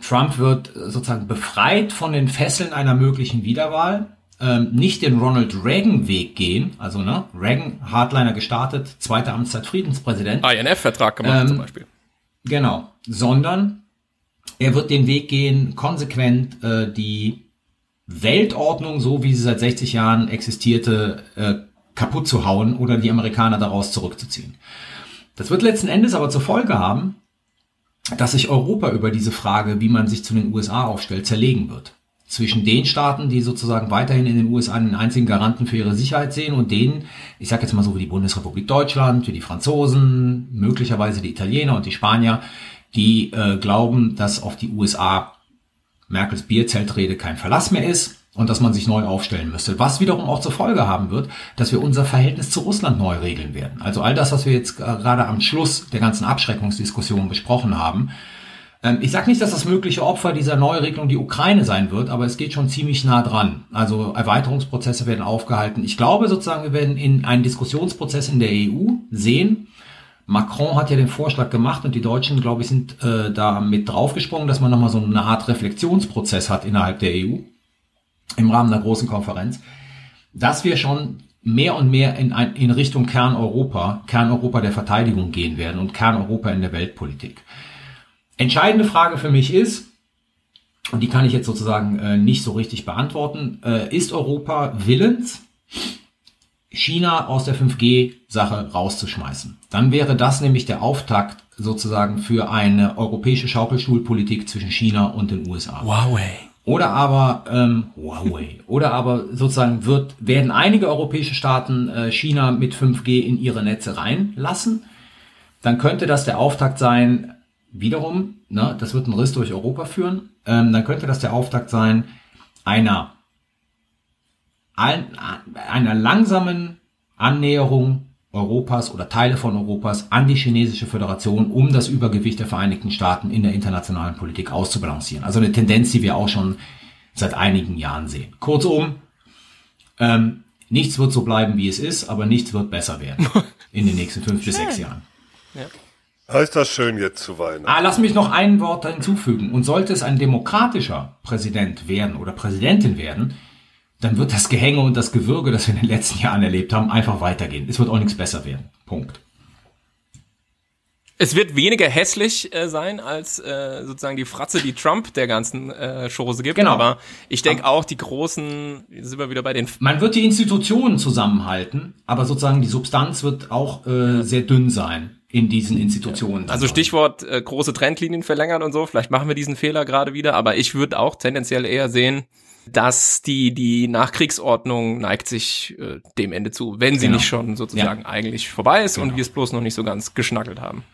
Trump wird sozusagen befreit von den Fesseln einer möglichen Wiederwahl, ähm, nicht den Ronald Reagan-Weg gehen, also ne, Reagan, Hardliner gestartet, zweite Amtszeit Friedenspräsident. INF-Vertrag gemacht Ähm, zum Beispiel. Genau, sondern er wird den Weg gehen, konsequent äh, die Weltordnung, so wie sie seit 60 Jahren existierte, äh, kaputt zu hauen oder die Amerikaner daraus zurückzuziehen. Das wird letzten Endes aber zur Folge haben, dass sich Europa über diese Frage, wie man sich zu den USA aufstellt, zerlegen wird. Zwischen den Staaten, die sozusagen weiterhin in den USA den einzigen Garanten für ihre Sicherheit sehen und denen, ich sage jetzt mal so wie die Bundesrepublik Deutschland, wie die Franzosen, möglicherweise die Italiener und die Spanier, die äh, glauben, dass auf die USA Merkels Bierzeltrede kein Verlass mehr ist und dass man sich neu aufstellen müsste. Was wiederum auch zur Folge haben wird, dass wir unser Verhältnis zu Russland neu regeln werden. Also all das, was wir jetzt gerade am Schluss der ganzen Abschreckungsdiskussion besprochen haben. Ähm, ich sage nicht, dass das mögliche Opfer dieser Neuregelung die Ukraine sein wird, aber es geht schon ziemlich nah dran. Also Erweiterungsprozesse werden aufgehalten. Ich glaube sozusagen, wir werden in einen Diskussionsprozess in der EU sehen, Macron hat ja den Vorschlag gemacht und die Deutschen, glaube ich, sind äh, da mit draufgesprungen, dass man nochmal so eine Art Reflexionsprozess hat innerhalb der EU im Rahmen einer großen Konferenz, dass wir schon mehr und mehr in, ein, in Richtung Kerneuropa, Kerneuropa der Verteidigung gehen werden und Kerneuropa in der Weltpolitik. Entscheidende Frage für mich ist, und die kann ich jetzt sozusagen äh, nicht so richtig beantworten, äh, ist Europa willens, China aus der 5G-Sache rauszuschmeißen. Dann wäre das nämlich der Auftakt sozusagen für eine europäische Schaukelstuhlpolitik zwischen China und den USA. Huawei. Oder aber ähm, Huawei. Oder aber sozusagen wird werden einige europäische Staaten äh, China mit 5G in ihre Netze reinlassen. Dann könnte das der Auftakt sein. Wiederum, ne, das wird einen Riss durch Europa führen. Ähm, dann könnte das der Auftakt sein einer ein, einer langsamen Annäherung Europas oder Teile von Europas an die chinesische Föderation, um das Übergewicht der Vereinigten Staaten in der internationalen Politik auszubalancieren. Also eine Tendenz, die wir auch schon seit einigen Jahren sehen. Kurzum, ähm, nichts wird so bleiben, wie es ist, aber nichts wird besser werden in den nächsten fünf bis sechs Jahren. Ist das schön jetzt zu Weihnachten? Ah, lass mich noch ein Wort hinzufügen. Und sollte es ein demokratischer Präsident werden oder Präsidentin werden, dann wird das Gehänge und das Gewürge, das wir in den letzten Jahren erlebt haben, einfach weitergehen. Es wird auch nichts besser werden. Punkt. Es wird weniger hässlich äh, sein als äh, sozusagen die Fratze, die Trump der ganzen äh, Chose gibt. Genau. Aber ich denke auch, die großen, jetzt sind wir wieder bei den Man wird die Institutionen zusammenhalten, aber sozusagen die Substanz wird auch äh, sehr dünn sein in diesen Institutionen. Also Stichwort äh, große Trendlinien verlängern und so. Vielleicht machen wir diesen Fehler gerade wieder, aber ich würde auch tendenziell eher sehen, dass die die Nachkriegsordnung neigt sich äh, dem Ende zu, wenn sie Genau. nicht schon sozusagen eigentlich vorbei ist und Genau. wir es bloß noch nicht so ganz geschnackelt haben.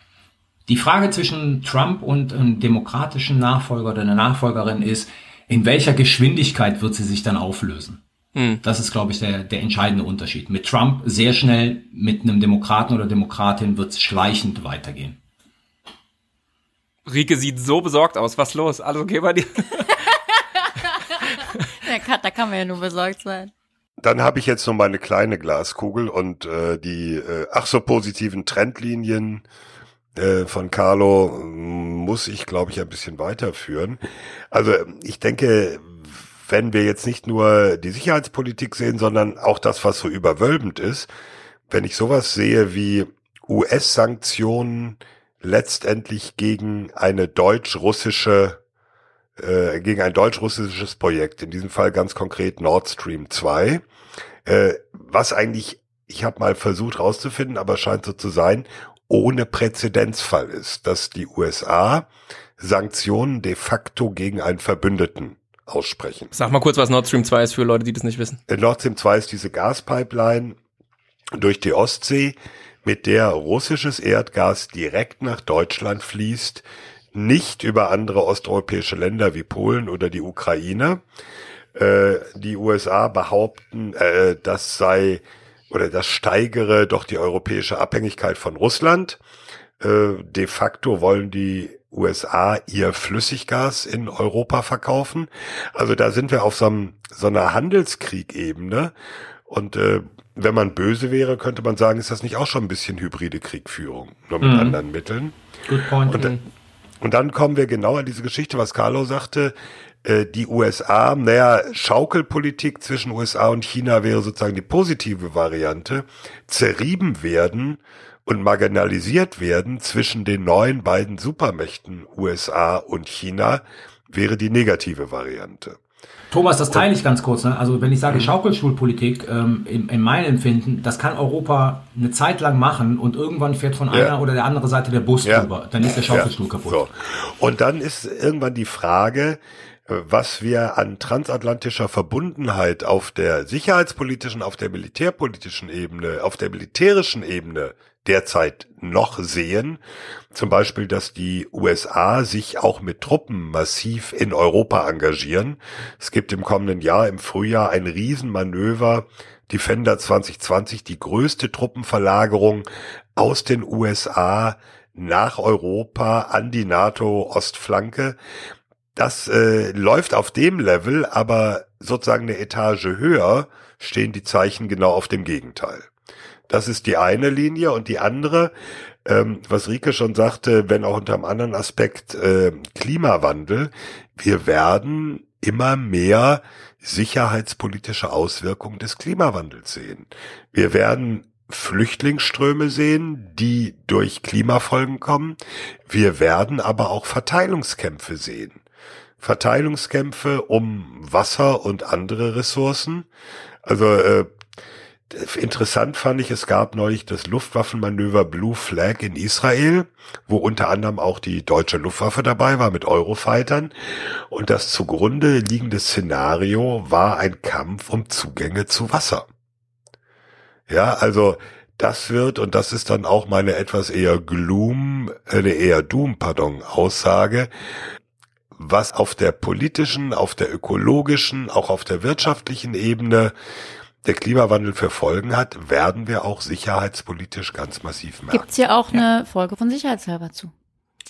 Die Frage zwischen Trump und einem demokratischen Nachfolger oder einer Nachfolgerin ist, in welcher Geschwindigkeit wird sie sich dann auflösen? Hm. Das ist, glaube ich, der, der entscheidende Unterschied. Mit Trump sehr schnell, mit einem Demokraten oder Demokratin wird es schleichend weitergehen. Rike sieht so besorgt aus. Was los? Alles okay bei dir? Da kann, da kann man ja nur besorgt sein. Dann habe ich jetzt noch mal eine kleine Glaskugel und äh, die äh, ach so positiven Trendlinien äh, von Carlo ähm, muss ich, glaube ich, ein bisschen weiterführen. Also ich denke, wenn wir jetzt nicht nur die Sicherheitspolitik sehen, sondern auch das, was so überwölbend ist, wenn ich sowas sehe wie US-Sanktionen letztendlich gegen eine deutsch-russische äh, gegen ein deutsch-russisches Projekt, in diesem Fall ganz konkret Nord Stream 2, äh, was eigentlich, ich habe mal versucht rauszufinden, aber scheint so zu sein, ohne Präzedenzfall ist, dass die USA Sanktionen de facto gegen einen Verbündeten aussprechen. Sag mal kurz, was Nord Stream 2 ist für Leute, die das nicht wissen. Äh, Nord Stream 2 ist diese Gaspipeline durch die Ostsee, mit der russisches Erdgas direkt nach Deutschland fließt, nicht über andere osteuropäische Länder wie Polen oder die Ukraine. Äh, die USA behaupten, äh, das sei oder das steigere doch die europäische Abhängigkeit von Russland. Äh, de facto wollen die USA ihr Flüssiggas in Europa verkaufen. Also da sind wir auf so, einem, so einer Handelskrieg-Ebene. Und äh, wenn man böse wäre, könnte man sagen, ist das nicht auch schon ein bisschen hybride Kriegführung, nur mit Mhm. anderen Mitteln. Good point. Und, dann- und dann kommen wir genau an diese Geschichte, was Carlo sagte. Äh, Die USA, naja, Schaukelpolitik zwischen USA und China wäre sozusagen die positive Variante. Zerrieben werden und marginalisiert werden zwischen den neuen beiden Supermächten USA und China wäre die negative Variante. Thomas, das teile ich ganz kurz. Ne? Also wenn ich sage Schaukelstuhlpolitik, ähm, in, in meinem Empfinden, das kann Europa eine Zeit lang machen und irgendwann fährt von Ja. einer oder der anderen Seite der Bus Ja. drüber. Dann ist der Schaukelstuhl Ja, kaputt. So. Und dann ist irgendwann die Frage, äh, was wir an transatlantischer Verbundenheit auf der sicherheitspolitischen, auf der militärpolitischen Ebene, auf der militärischen Ebene derzeit noch sehen. Zum Beispiel, dass die USA sich auch mit Truppen massiv in Europa engagieren. Es gibt im kommenden Jahr, im Frühjahr, ein Riesenmanöver, Defender 2020, die größte Truppenverlagerung aus den USA nach Europa an die NATO-Ostflanke. Das äh, läuft auf dem Level, aber sozusagen eine Etage höher stehen die Zeichen genau auf dem Gegenteil. Das ist die eine Linie und die andere, ähm, was Rike schon sagte, wenn auch unter einem anderen Aspekt äh, Klimawandel. Wir werden immer mehr sicherheitspolitische Auswirkungen des Klimawandels sehen. Wir werden Flüchtlingsströme sehen, die durch Klimafolgen kommen. Wir werden aber auch Verteilungskämpfe sehen. Verteilungskämpfe um Wasser und andere Ressourcen. Also äh, interessant fand ich, es gab neulich das Luftwaffenmanöver Blue Flag in Israel, wo unter anderem auch die deutsche Luftwaffe dabei war mit Eurofightern. Und das zugrunde liegende Szenario war ein Kampf um Zugänge zu Wasser. Ja, also das wird, und das ist dann auch meine etwas eher Gloom, eine eher Doom, pardon, Aussage, was auf der politischen, auf der ökologischen, auch auf der wirtschaftlichen Ebene der Klimawandel für Folgen hat, werden wir auch sicherheitspolitisch ganz massiv merken. Gibt's ja auch eine Folge von Sicherheitshalber zu.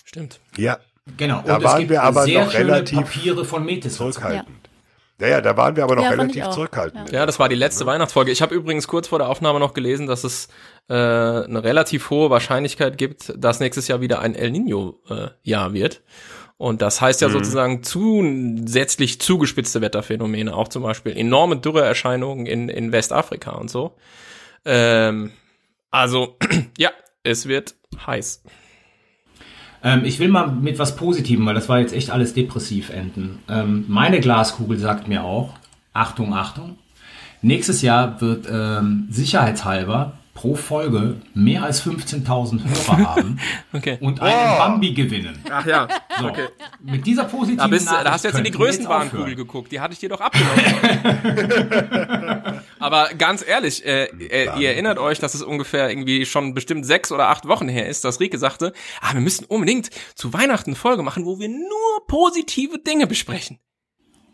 Stimmt. Ja, Genau. Da und waren es gibt wir aber sehr noch schöne relativ Papiere von Metis. zurückhaltend. Ja. ja, da waren wir aber noch Ja, relativ zurückhaltend. Ja, das war die letzte Weihnachtsfolge. Ich habe übrigens kurz vor der Aufnahme noch gelesen, dass es äh, eine relativ hohe Wahrscheinlichkeit gibt, dass nächstes Jahr wieder ein El Nino-Jahr wird. Und das heißt ja Mhm. sozusagen zusätzlich zugespitzte Wetterphänomene, auch zum Beispiel enorme Dürreerscheinungen in, in Westafrika und so. Ähm, also, ja, es wird heiß. Ähm, ich will mal mit was Positivem, weil das war jetzt echt alles depressiv enden. Ähm, meine Glaskugel sagt mir auch, Achtung, Achtung, nächstes Jahr wird ähm, sicherheitshalber pro Folge mehr als 15.000 Hörer haben Okay. und einen Bambi gewinnen. Ach ja, So, okay. Mit dieser positiven Da, bist, Nachricht da hast du jetzt in die aufhören. geguckt. Die hatte ich dir doch abgenommen. Aber ganz ehrlich, äh, äh, ihr erinnert euch, dass es ungefähr irgendwie schon bestimmt sechs oder acht Wochen her ist, dass Rike sagte, ah, wir müssen unbedingt zu Weihnachten eine Folge machen, wo wir nur positive Dinge besprechen.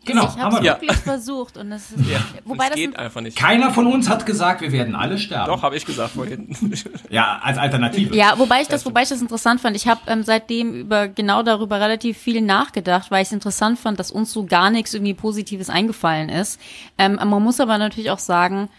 Genau, ich haben habe wir es Ja. wirklich versucht und es ist, wobei das das geht einfach nicht. Keiner von uns hat gesagt, wir werden alle sterben. Doch, habe ich gesagt vorhin. Ja, als Alternative. ja, wobei ich das, wobei ich das interessant fand. Ich habe ähm, seitdem über genau darüber relativ viel nachgedacht, weil ich es interessant fand, dass uns so gar nichts irgendwie Positives eingefallen ist. Ähm, man muss aber natürlich auch sagen,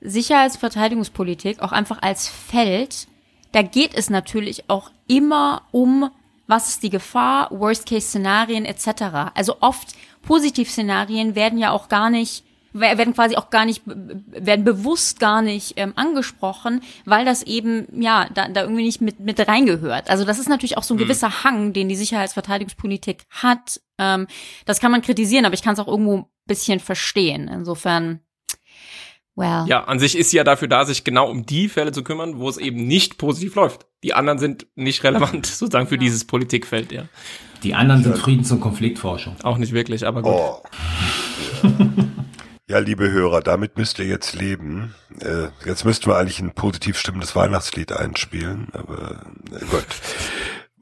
Sicherheitsverteidigungspolitik auch einfach als Feld, da geht es natürlich auch immer um was ist die Gefahr, Worst-Case-Szenarien etc. Also oft Positivszenarien werden ja auch gar nicht wer- werden quasi auch gar nicht, werden bewusst gar nicht ähm, angesprochen, weil das eben, ja, da, da irgendwie nicht mit, mit reingehört. Also das ist natürlich auch so ein gewisser Hang, den die Sicherheitsverteidigungspolitik hat. Ähm, das kann man kritisieren, aber ich kann es auch irgendwo ein bisschen verstehen. Insofern, well. ja, an sich ist sie ja dafür da, sich genau um die Fälle zu kümmern, wo es eben nicht positiv läuft. Die anderen sind nicht relevant, sozusagen für dieses Politikfeld, ja. Die anderen sind Friedens- und Konfliktforschung. Auch nicht wirklich, aber gut. Oh. Ja, liebe Hörer, damit müsst ihr jetzt leben. Äh, jetzt müssten wir eigentlich ein positiv stimmendes Weihnachtslied einspielen, aber äh, gut.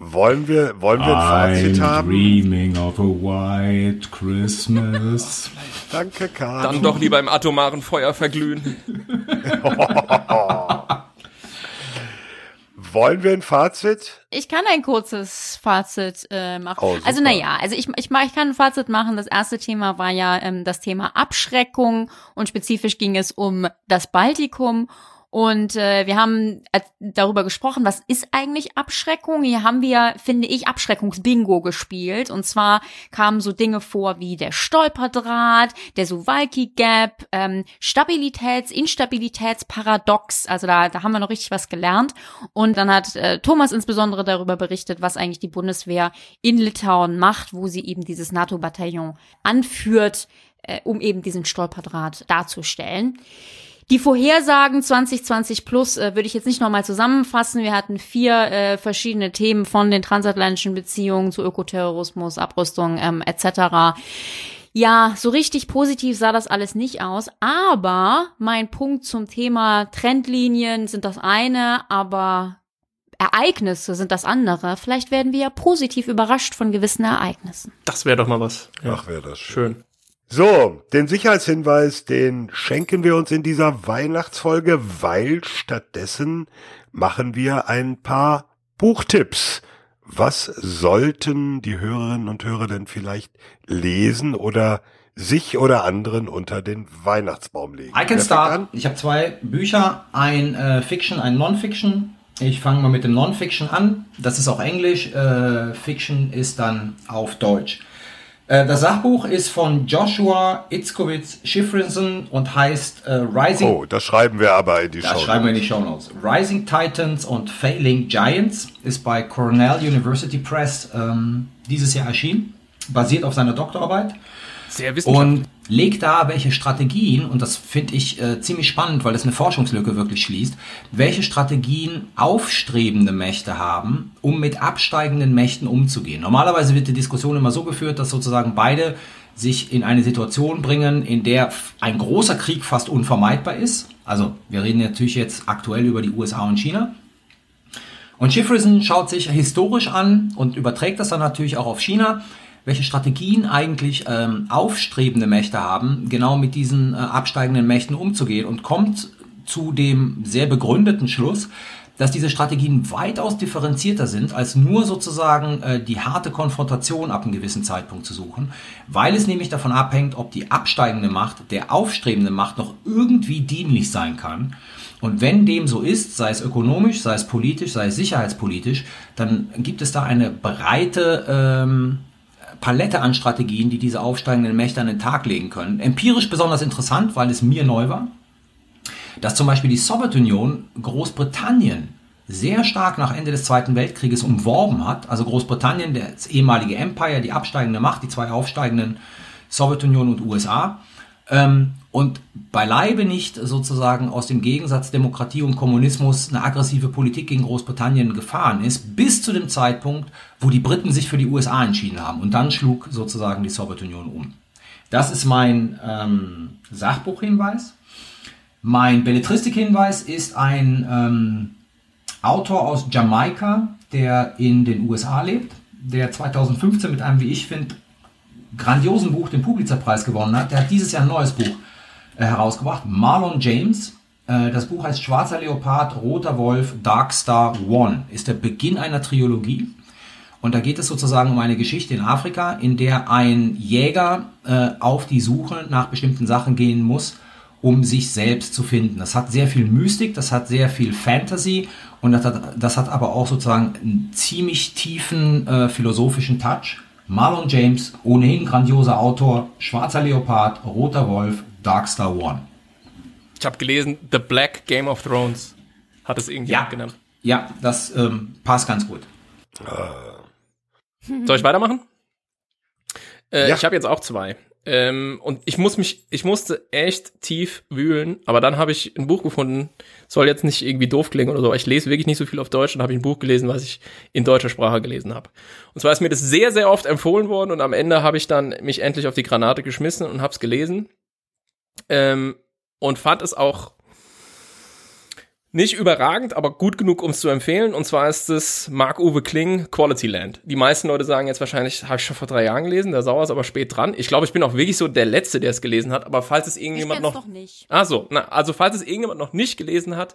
Wollen wir, wollen wir ein Fazit haben? dreaming of a white Christmas. Danke, Karl. Dann doch lieber im atomaren Feuer verglühen. Wollen wir ein Fazit? Ich kann ein kurzes Fazit äh, machen. Oh, also naja, also ich, ich, ich kann ein Fazit machen. Das erste Thema war ja ähm, das Thema Abschreckung und spezifisch ging es um das Baltikum. Und äh, wir haben äh, darüber gesprochen, was ist eigentlich Abschreckung? Hier haben wir, finde ich, Abschreckungsbingo gespielt. Und zwar kamen so Dinge vor wie der Stolperdraht, der Suwalki Gap, ähm, Stabilitäts-, Instabilitätsparadox. Also da, da haben wir noch richtig was gelernt. Und dann hat äh, Thomas insbesondere darüber berichtet, was eigentlich die Bundeswehr in Litauen macht, wo sie eben dieses NATO-Bataillon anführt, äh, um eben diesen Stolperdraht darzustellen. Die Vorhersagen 2020 plus äh, würde ich jetzt nicht nochmal zusammenfassen. Wir hatten vier äh, verschiedene Themen von den transatlantischen Beziehungen zu Ökoterrorismus, Abrüstung ähm, etc. Ja, so richtig positiv sah das alles nicht aus, aber mein Punkt zum Thema Trendlinien sind das eine, aber Ereignisse sind das andere. Vielleicht werden wir ja positiv überrascht von gewissen Ereignissen. Das wäre doch mal was. Ach, wäre das schön. Schön. So, den Sicherheitshinweis, den schenken wir uns in dieser Weihnachtsfolge, weil stattdessen machen wir ein paar Buchtipps. Was sollten die Hörerinnen und Hörer denn vielleicht lesen oder sich oder anderen unter den Weihnachtsbaum legen? I can start. Ich habe zwei Bücher, ein äh, Fiction, ein Non-Fiction. Ich fange mal mit dem Non-Fiction an. Das ist auch Englisch. Äh, Fiction ist dann auf Deutsch. Äh, das Sachbuch ist von Joshua Itzkowitz Schifrinson und heißt äh, Rising. Oh, das schreiben wir aber in die Das Show. schreiben wir in die Show Notes. Rising Titans und Failing Giants ist bei Cornell University Press ähm, dieses Jahr erschienen. Basiert auf seiner Doktorarbeit Sehr wissenschaftlich. und legt da welche Strategien, und das finde ich äh, ziemlich spannend, weil das eine Forschungslücke wirklich schließt, welche Strategien aufstrebende Mächte haben, um mit absteigenden Mächten umzugehen. Normalerweise wird die Diskussion immer so geführt, dass sozusagen beide sich in eine Situation bringen, in der ein großer Krieg fast unvermeidbar ist. Also wir reden natürlich jetzt aktuell über die USA und China. Und Schiffrison schaut sich historisch an und überträgt das dann natürlich auch auf China, welche Strategien eigentlich ähm, aufstrebende Mächte haben, genau mit diesen äh, absteigenden Mächten umzugehen und kommt zu dem sehr begründeten Schluss, dass diese Strategien weitaus differenzierter sind, als nur sozusagen äh, die harte Konfrontation ab einem gewissen Zeitpunkt zu suchen, weil es nämlich davon abhängt, ob die absteigende Macht der aufstrebenden Macht noch irgendwie dienlich sein kann. Und wenn dem so ist, sei es ökonomisch, sei es politisch, sei es sicherheitspolitisch, dann gibt es da eine breite ähm, Palette an Strategien, die diese aufsteigenden Mächte an den Tag legen können. Empirisch besonders interessant, weil es mir neu war, dass zum Beispiel die Sowjetunion Großbritannien sehr stark nach Ende des Zweiten Weltkrieges umworben hat. Also Großbritannien, das ehemalige Empire, die absteigende Macht, die zwei aufsteigenden Sowjetunion und USA. Ähm, und beileibe nicht sozusagen aus dem Gegensatz Demokratie und Kommunismus eine aggressive Politik gegen Großbritannien gefahren ist, bis zu dem Zeitpunkt, wo die Briten sich für die USA entschieden haben. Und dann schlug sozusagen die Sowjetunion um. Das ist mein ähm, Sachbuchhinweis. Mein Belletristik-Hinweis ist ein ähm, Autor aus Jamaika, der in den USA lebt, der 2015 mit einem, wie ich finde, grandiosen Buch den Pulitzerpreis gewonnen hat. Der hat dieses Jahr ein neues Buch äh, herausgebracht, Marlon James. Äh, das Buch heißt Schwarzer Leopard, Roter Wolf, Dark Star One. Ist der Beginn einer Trilogie. Und da geht es sozusagen um eine Geschichte in Afrika, in der ein Jäger äh, auf die Suche nach bestimmten Sachen gehen muss, um sich selbst zu finden. Das hat sehr viel Mystik, das hat sehr viel Fantasy und das hat, das hat aber auch sozusagen einen ziemlich tiefen äh, philosophischen Touch. Marlon James, ohnehin grandioser Autor, Schwarzer Leopard, Roter Wolf, Darkstar One. Ich habe gelesen, The Black Game of Thrones hat es irgendjemand Ja. genannt. Ja, das ähm, passt ganz gut. Soll ich weitermachen? Äh, Ja. Ich habe jetzt auch zwei. Ähm, und ich muss mich, ich musste echt tief wühlen, aber dann habe ich ein Buch gefunden, soll jetzt nicht irgendwie doof klingen oder so, aber ich lese wirklich nicht so viel auf Deutsch und habe ich ein Buch gelesen, was ich in deutscher Sprache gelesen habe. Und zwar ist mir das sehr, sehr oft empfohlen worden und am Ende habe ich dann mich endlich auf die Granate geschmissen und habe es gelesen. Ähm, und fand es auch Nicht überragend, aber gut genug, um es zu empfehlen. Und zwar ist es Mark-Uwe Kling, Quality Land. Die meisten Leute sagen jetzt wahrscheinlich, habe ich schon vor drei Jahren gelesen, der Sauer ist aber spät dran. Ich glaube, ich bin auch wirklich so der Letzte, der es gelesen hat. Aber falls es irgendjemand Ich noch... noch nicht. Ah so, na, also falls es irgendjemand noch nicht gelesen hat,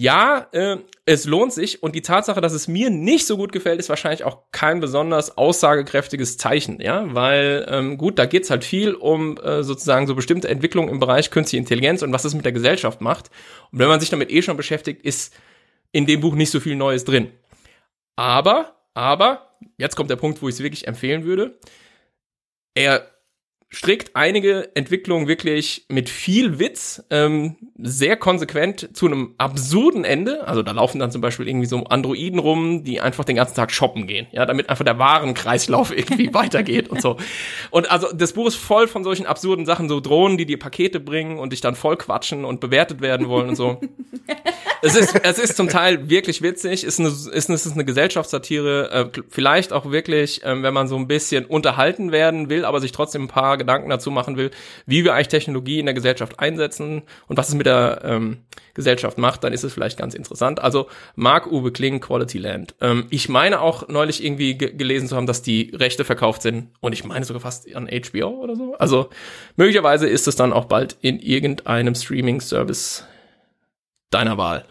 ja, äh, es lohnt sich und die Tatsache, dass es mir nicht so gut gefällt, ist wahrscheinlich auch kein besonders aussagekräftiges Zeichen, ja, weil ähm, gut, da geht's halt viel um äh, sozusagen so bestimmte Entwicklungen im Bereich künstliche Intelligenz und was es mit der Gesellschaft macht. Und wenn man sich damit eh schon beschäftigt, ist in dem Buch nicht so viel Neues drin. Aber, aber, jetzt kommt der Punkt, wo ich es wirklich empfehlen würde. Er strickt einige Entwicklungen wirklich mit viel Witz, ähm, sehr konsequent zu einem absurden Ende. Also da laufen dann zum Beispiel irgendwie so Androiden rum, die einfach den ganzen Tag shoppen gehen, ja, damit einfach der Warenkreislauf irgendwie weitergeht und so. Und also das Buch ist voll von solchen absurden Sachen, so Drohnen, die dir Pakete bringen und dich dann voll quatschen und bewertet werden wollen und so. es ist, es ist zum Teil wirklich witzig, ist eine, ist, ist eine Gesellschaftssatire, äh, vielleicht auch wirklich, ähm, wenn man so ein bisschen unterhalten werden will, aber sich trotzdem ein paar Gedanken dazu machen will, wie wir eigentlich Technologie in der Gesellschaft einsetzen und was es mit der ähm, Gesellschaft macht, dann ist es vielleicht ganz interessant. Also Mark-Uwe Kling, Quality Land. Ähm, ich meine auch neulich irgendwie ge gelesen zu haben, dass die Rechte verkauft sind und ich meine sogar fast an HBO oder so. Also möglicherweise ist es dann auch bald in irgendeinem Streaming-Service deiner Wahl.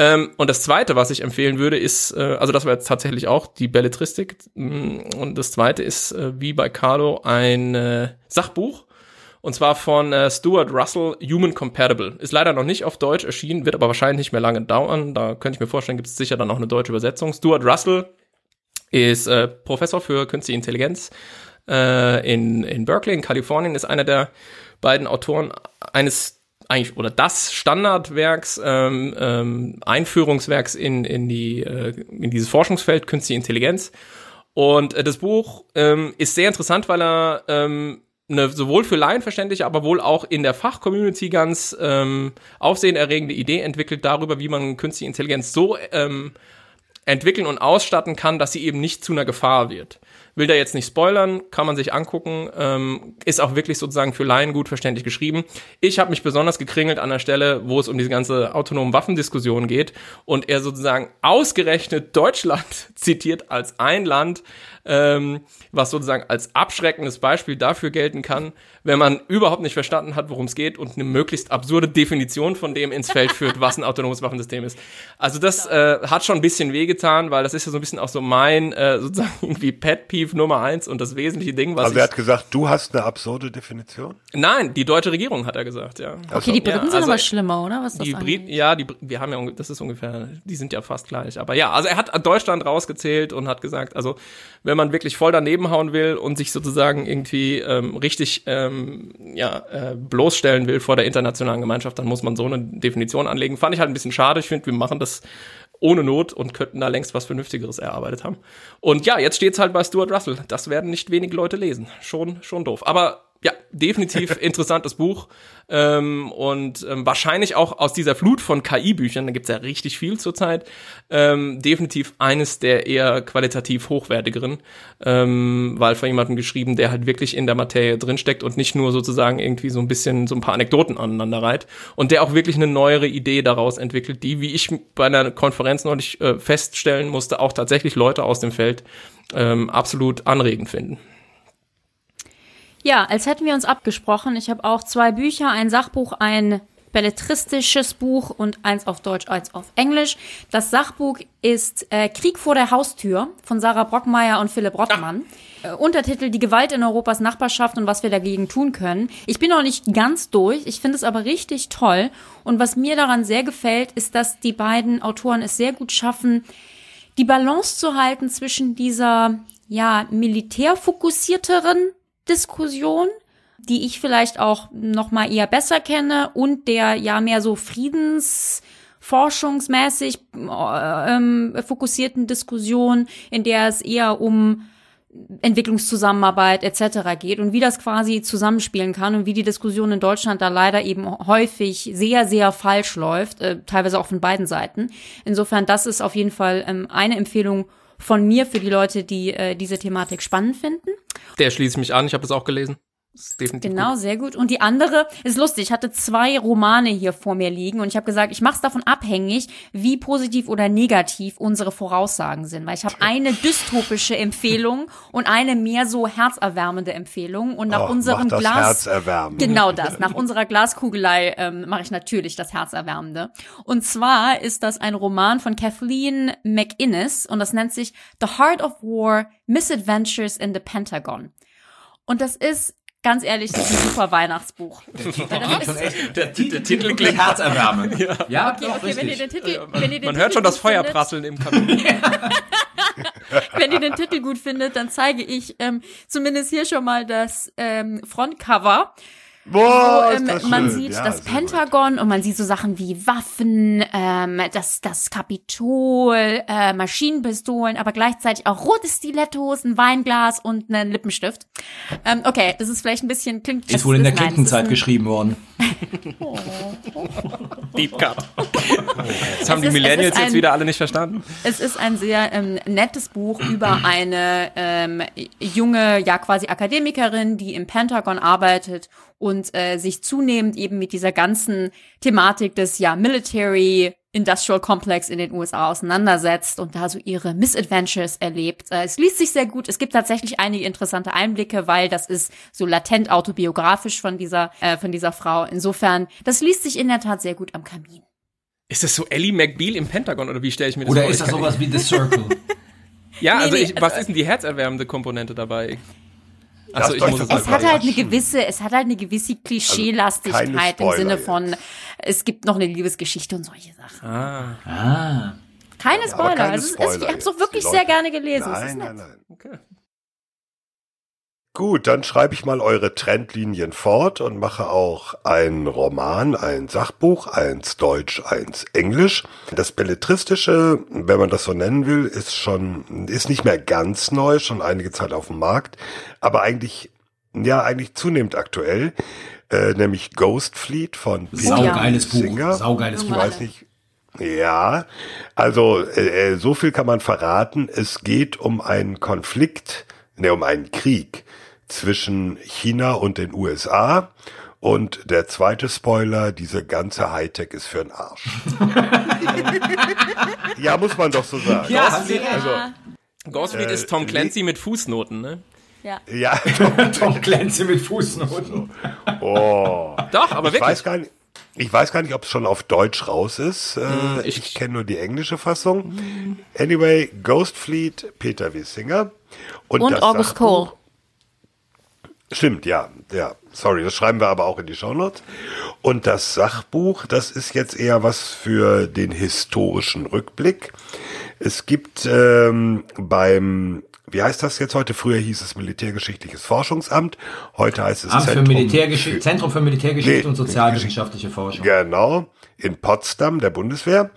Ähm, und das zweite, was ich empfehlen würde, ist, äh, also das war jetzt tatsächlich auch die Belletristik. Mm, Und das zweite ist, äh, wie bei Carlo, ein äh, Sachbuch. Und zwar von äh, Stuart Russell, Human Compatible. Ist leider noch nicht auf Deutsch erschienen, wird aber wahrscheinlich nicht mehr lange dauern. Da könnte ich mir vorstellen, gibt es sicher dann auch eine deutsche Übersetzung. Stuart Russell ist äh, Professor für Künstliche Intelligenz äh, in, in Berkeley in Kalifornien, ist einer der beiden Autoren eines eigentlich oder das Standardwerks, ähm, ähm, Einführungswerks in, in, die, äh, in dieses Forschungsfeld Künstliche Intelligenz. Und äh, das Buch ähm, ist sehr interessant, weil er ähm, eine sowohl für Laien verständliche, aber wohl auch in der Fachcommunity ganz ähm, aufsehenerregende Idee entwickelt darüber, wie man künstliche Intelligenz so ähm, entwickeln und ausstatten kann, dass sie eben nicht zu einer Gefahr wird. Will da jetzt nicht spoilern, kann man sich angucken, ähm, ist auch wirklich sozusagen für Laien gut verständlich geschrieben. Ich habe mich besonders gekringelt an der Stelle, wo es um diese ganze autonomen Waffendiskussion geht und er sozusagen ausgerechnet Deutschland zitiert als ein Land, ähm, was sozusagen als abschreckendes Beispiel dafür gelten kann, wenn man überhaupt nicht verstanden hat, worum es geht und eine möglichst absurde Definition von dem ins Feld führt, was ein autonomes Waffensystem ist. Also das äh, hat schon ein bisschen wehgetan, weil das ist ja so ein bisschen auch so mein äh, sozusagen irgendwie Pet Peeve Nummer eins und das wesentliche Ding, was Also er ich, hat gesagt, du hast eine absurde Definition? Nein, die deutsche Regierung hat er gesagt, ja. Okay, die Briten Ja, sind also aber schlimmer, oder? Was das Die? Briten, ja, die, wir haben ja, das ist ungefähr, die sind ja fast gleich. Aber ja, also er hat Deutschland rausgezählt und hat gesagt, also wenn man wirklich voll daneben hauen will und sich sozusagen irgendwie ähm, richtig ähm, ja, äh, bloßstellen will vor der internationalen Gemeinschaft, dann muss man so eine Definition anlegen. Fand ich halt ein bisschen schade. Ich finde, wir machen das ohne Not und könnten da längst was Vernünftigeres erarbeitet haben. Und ja, jetzt steht's halt bei Stuart Russell. Das werden nicht wenige Leute lesen. Schon, schon doof. Aber ja, definitiv interessantes Buch. Ähm, und ähm, wahrscheinlich auch aus dieser Flut von KI-Büchern, da gibt's ja richtig viel zurzeit, ähm, definitiv eines der eher qualitativ hochwertigeren, ähm, weil von jemandem geschrieben, der halt wirklich in der Materie drinsteckt und nicht nur sozusagen irgendwie so ein bisschen so ein paar Anekdoten aneinander reiht und der auch wirklich eine neuere Idee daraus entwickelt, die, wie ich bei einer Konferenz neulich äh, feststellen musste, auch tatsächlich Leute aus dem Feld ähm, absolut anregend finden. Ja, als hätten wir uns abgesprochen. Ich habe auch zwei Bücher, ein Sachbuch, ein belletristisches Buch und eins auf Deutsch, eins auf Englisch. Das Sachbuch ist äh, Krieg vor der Haustür von Sarah Brockmeier und Philipp Rottmann. Äh, Untertitel Die Gewalt in Europas Nachbarschaft und was wir dagegen tun können. Ich bin noch nicht ganz durch, ich finde es aber richtig toll. Und was mir daran sehr gefällt, ist, dass die beiden Autoren es sehr gut schaffen, die Balance zu halten zwischen dieser ja militärfokussierteren Diskussion, die ich vielleicht auch noch mal eher besser kenne und der ja mehr so friedensforschungsmäßig äh, ähm, fokussierten Diskussion, in der es eher um Entwicklungszusammenarbeit etc. geht und wie das quasi zusammenspielen kann und wie die Diskussion in Deutschland da leider eben häufig sehr, sehr falsch läuft, äh, teilweise auch von beiden Seiten. Insofern, das ist auf jeden Fall ähm, eine Empfehlung von mir für die Leute, die äh, diese Thematik spannend finden. Der schließt mich an, ich habe es auch gelesen. Definitiv Genau, sehr gut. Und die andere ist lustig. Ich hatte zwei Romane hier vor mir liegen und ich habe gesagt, ich mache es davon abhängig, wie positiv oder negativ unsere Voraussagen sind. Weil ich habe eine dystopische Empfehlung und eine mehr so herzerwärmende Empfehlung. Und nach Och, unserem das Glas. herzerwärmend. Genau das. Nach unserer Glaskugelei ähm, mache ich natürlich das Herzerwärmende. Und zwar ist das ein Roman von Kathleen McInnes und das nennt sich The Heart of War: Misadventures in the Pentagon. Und das ist ganz ehrlich, das ist ein super Weihnachtsbuch. Das ist, Der, der Titel klingt herzerwärmend. Ja, ja okay, doch, okay, wenn ihr den Titel, wenn ihr den Man Titel hört schon das Feuer findet, prasseln im Kamin. Wenn ihr den Titel gut findet, dann zeige ich ähm, zumindest hier schon mal das ähm, Frontcover. Boah, ist ähm, man schön. sieht Ja, das sehr gut. Pentagon und man sieht so Sachen wie Waffen, ähm, das, das Kapitol, äh, Maschinenpistolen, aber gleichzeitig auch rote Stilettos, ein Weinglas und einen Lippenstift. Ähm, okay, das ist vielleicht ein bisschen klingt. Ist wohl in der Clintons-Zeit ein- geschrieben worden. Deep Cut. Das haben Es die ist- Millennials ist jetzt ein- wieder alle nicht verstanden. Es ist ein sehr ähm, nettes Buch über eine ähm, junge, ja quasi Akademikerin, die im Pentagon arbeitet und äh, sich zunehmend eben mit dieser ganzen Thematik des ja Military Industrial Complex in den USA auseinandersetzt und da so ihre Misadventures erlebt. Äh, es liest sich sehr gut. Es gibt tatsächlich einige interessante Einblicke, weil das ist so latent autobiografisch von dieser äh, von dieser Frau. Insofern, das liest sich in der Tat sehr gut am Kamin. Ist das so Ellie McBeal im Pentagon oder wie stelle ich mir das Oder vor? ist Ich das sowas wie The Circle? Ja, Nee, also nee, ich, was also- ist denn die herzerwärmende Komponente dabei? Achso, ich muss es Es hat halt eine gewisse, es hat halt eine gewisse Klischeelastigkeit Also im Spoiler Sinne jetzt. von, es gibt noch eine Liebesgeschichte und solche Sachen. Ah, Ah. Keine Spoiler. keine also es ist, Spoiler ich habe es auch jetzt. wirklich sehr gerne gelesen. es ist Nein, nett. nein, nein. okay. Gut, dann schreibe ich mal eure Trendlinien fort und mache auch einen Roman, ein Sachbuch, eins Deutsch, eins Englisch. Das Belletristische, wenn man das so nennen will, ist schon, ist nicht mehr ganz neu, schon einige Zeit auf dem Markt, aber eigentlich, ja, eigentlich zunehmend aktuell, äh, nämlich Ghost Fleet von Peter Saugeiles Buch. Singer. Saugeiles Ich Buch. weiß nicht. Ja, also äh, äh, so viel kann man verraten. Es geht um einen Konflikt, ne, um einen Krieg zwischen China und den USA. Und der zweite Spoiler, diese ganze Hightech ist für den Arsch. ja, muss man doch so sagen. Ja, Sie recht. Also, Ghostfleet Äh, ist Tom Clancy mit Fußnoten, ne? Ja. ja, Tom Clancy mit Fußnoten. oh. Doch, aber Ich wirklich. weiß gar nicht. Ich weiß gar nicht, ob es schon auf Deutsch raus ist. Äh, Hm, ich ich- kenne nur die englische Fassung. Anyway, Ghost Fleet, Peter Wissinger. Und, Und August Sachbuch- Cole. Stimmt, ja, ja. Sorry, das schreiben wir aber auch in die Shownotes. Und das Sachbuch, das ist jetzt eher was für den historischen Rückblick. Es gibt ähm, beim, wie heißt das jetzt heute? Früher hieß es Militärgeschichtliches Forschungsamt. Heute heißt es Amt für Zentrum Militärgeschichte, Zentrum für Militärgeschichte Nee, und sozialwissenschaftliche Forschung. Genau, in Potsdam, der Bundeswehr.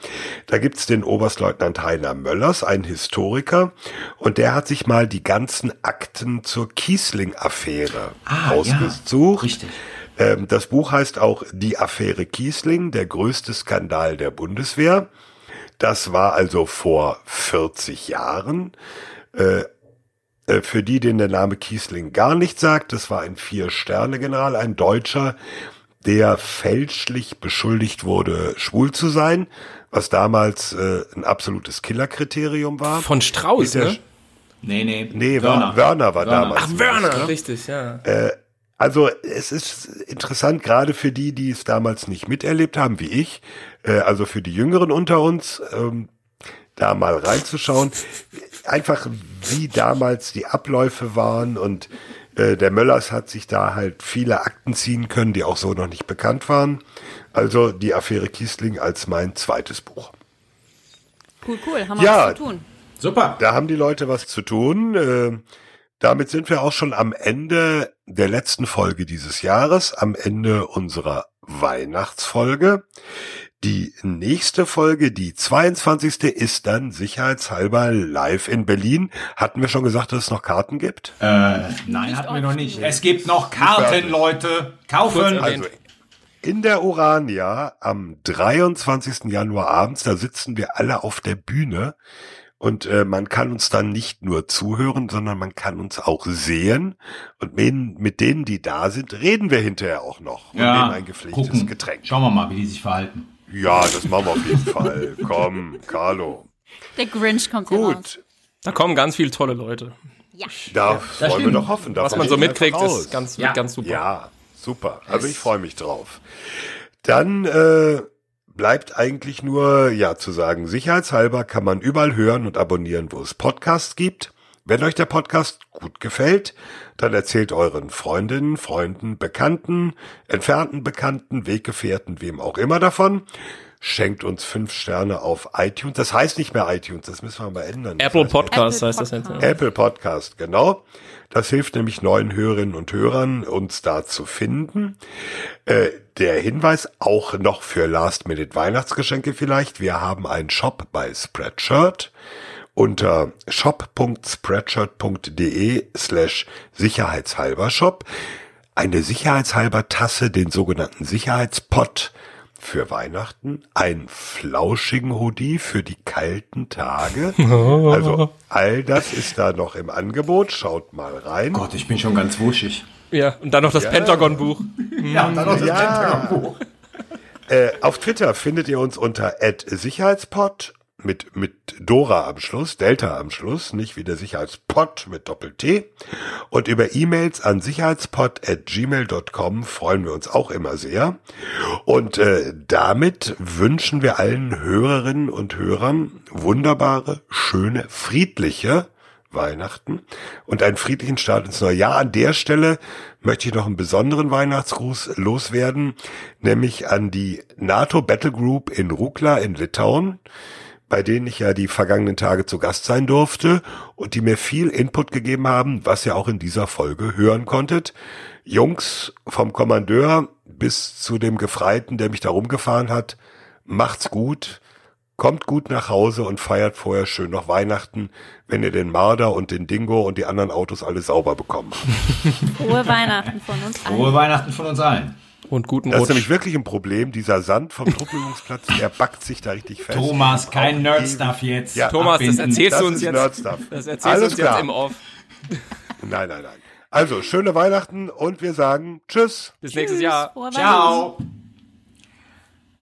Da gibt's den Oberstleutnant Heiner Möllers, einen Historiker, und der hat sich mal die ganzen Akten zur Kiesling-Affäre Ah, rausgesucht. Richtig. Ähm, das Buch heißt auch Die Affäre Kiesling, der größte Skandal der Bundeswehr. Das war also vor 40 Jahren. Äh, äh, für die, denen der Name Kiesling gar nichts sagt, das war ein Vier-Sterne-General, ein Deutscher, der fälschlich beschuldigt wurde, schwul zu sein, was damals äh, ein absolutes Killerkriterium war. Von Strauß, der- ne? Nee, nee. Nee, Wörner, Wörner war Wörner. damals. Ach, Werner, ne? richtig, ja. Also es ist interessant, gerade für die, die es damals nicht miterlebt haben, wie ich, äh, also für die Jüngeren unter uns, ähm, da mal reinzuschauen, einfach wie damals die Abläufe waren und äh, der Möllers hat sich da halt viele Akten ziehen können, die auch so noch nicht bekannt waren. Also die Affäre Kiesling als mein zweites Buch. Cool, cool. Haben wir Ja. was zu tun. Super. Da haben die Leute was zu tun. Äh, damit sind wir auch schon am Ende der letzten Folge dieses Jahres, am Ende unserer Weihnachtsfolge. Die nächste Folge, die 22. ist dann sicherheitshalber live in Berlin. Hatten wir schon gesagt, dass es noch Karten gibt? Äh, nein, hatten wir noch nicht. Es gibt noch Karten, Leute. Kaufen. Also in der Urania am 23. Januar abends, da sitzen wir alle auf der Bühne Und äh, man kann uns dann nicht nur zuhören, sondern man kann uns auch sehen. Und mit, mit denen, die da sind, reden wir hinterher auch noch und nehmen ein gepflegtes gucken. Getränk. Schauen wir mal, wie die sich verhalten. Ja, das machen wir auf jeden Fall. Komm, Carlo. Der Grinch kommt hier raus. Gut, Da kommen ganz viele tolle Leute. da das wollen wir doch hoffen. Was man so mitkriegt, ist ganz, Ja. ganz super. Ja, super. Also ich freue mich drauf. Dann äh, bleibt eigentlich nur, ja, zu sagen, sicherheitshalber kann man überall hören und abonnieren, wo es Podcasts gibt. Wenn euch der Podcast gut gefällt, dann erzählt euren Freundinnen, Freunden, Bekannten, entfernten Bekannten, Weggefährten, wem auch immer davon. Schenkt uns fünf Sterne auf iTunes. Das heißt nicht mehr iTunes, das müssen wir mal ändern. Das Apple heißt Podcast Apple heißt das jetzt. Ja. Apple Podcast, genau. Das hilft nämlich neuen Hörerinnen und Hörern, uns da zu finden. Äh, der Hinweis auch noch für Last-Minute-Weihnachtsgeschenke vielleicht. Wir haben einen Shop bei Spreadshirt unter shop.spreadshirt.de slash sicherheitshalber Shop. Eine sicherheitshalber Tasse, den sogenannten Sicherheitspot für Weihnachten, einen flauschigen Hoodie für die kalten Tage. Also all das ist da noch im Angebot. Schaut mal rein. Gott, ich bin schon ganz wuschig. ja, und dann noch das Pentagon-Buch. Ja, und dann noch das Ja. Pentagon-Buch. Äh, auf Twitter findet ihr uns unter @sicherheitspot mit mit Dora am Schluss, Delta am Schluss, nicht wie der Sicherheitspot mit Doppel T. Und über E-Mails an sicherheitspot@gmail.com freuen wir uns auch immer sehr. Und äh, damit wünschen wir allen Hörerinnen und Hörern wunderbare, schöne, friedliche Weihnachten und einen friedlichen Start ins neue Jahr. An der Stelle möchte ich noch einen besonderen Weihnachtsgruß loswerden, nämlich an die NATO Battle Group in Rukla in Litauen, bei denen ich ja die vergangenen Tage zu Gast sein durfte und die mir viel Input gegeben haben, was ihr auch in dieser Folge hören konntet. Jungs vom Kommandeur bis zu dem Gefreiten, der mich da rumgefahren hat, macht's gut. Kommt gut nach Hause und feiert vorher schön noch Weihnachten, wenn ihr den Marder und den Dingo und die anderen Autos alle sauber bekommen habt. Frohe Weihnachten von uns allen. Frohe Weihnachten von uns allen. Und guten Das ist Rutsch. nämlich wirklich ein Problem. Dieser Sand vom Truppelungsplatz, der backt sich da richtig fest. Thomas, kein Nerd-Stuff jetzt. Ja, Thomas, das Abbinden. erzählst Das du uns ist jetzt. Nerdstuff. Das erzählst Alles du uns klar. jetzt im Off. Nein, nein, nein. Also, schöne Weihnachten und wir sagen Tschüss. Bis nächstes Jahr. Ciao.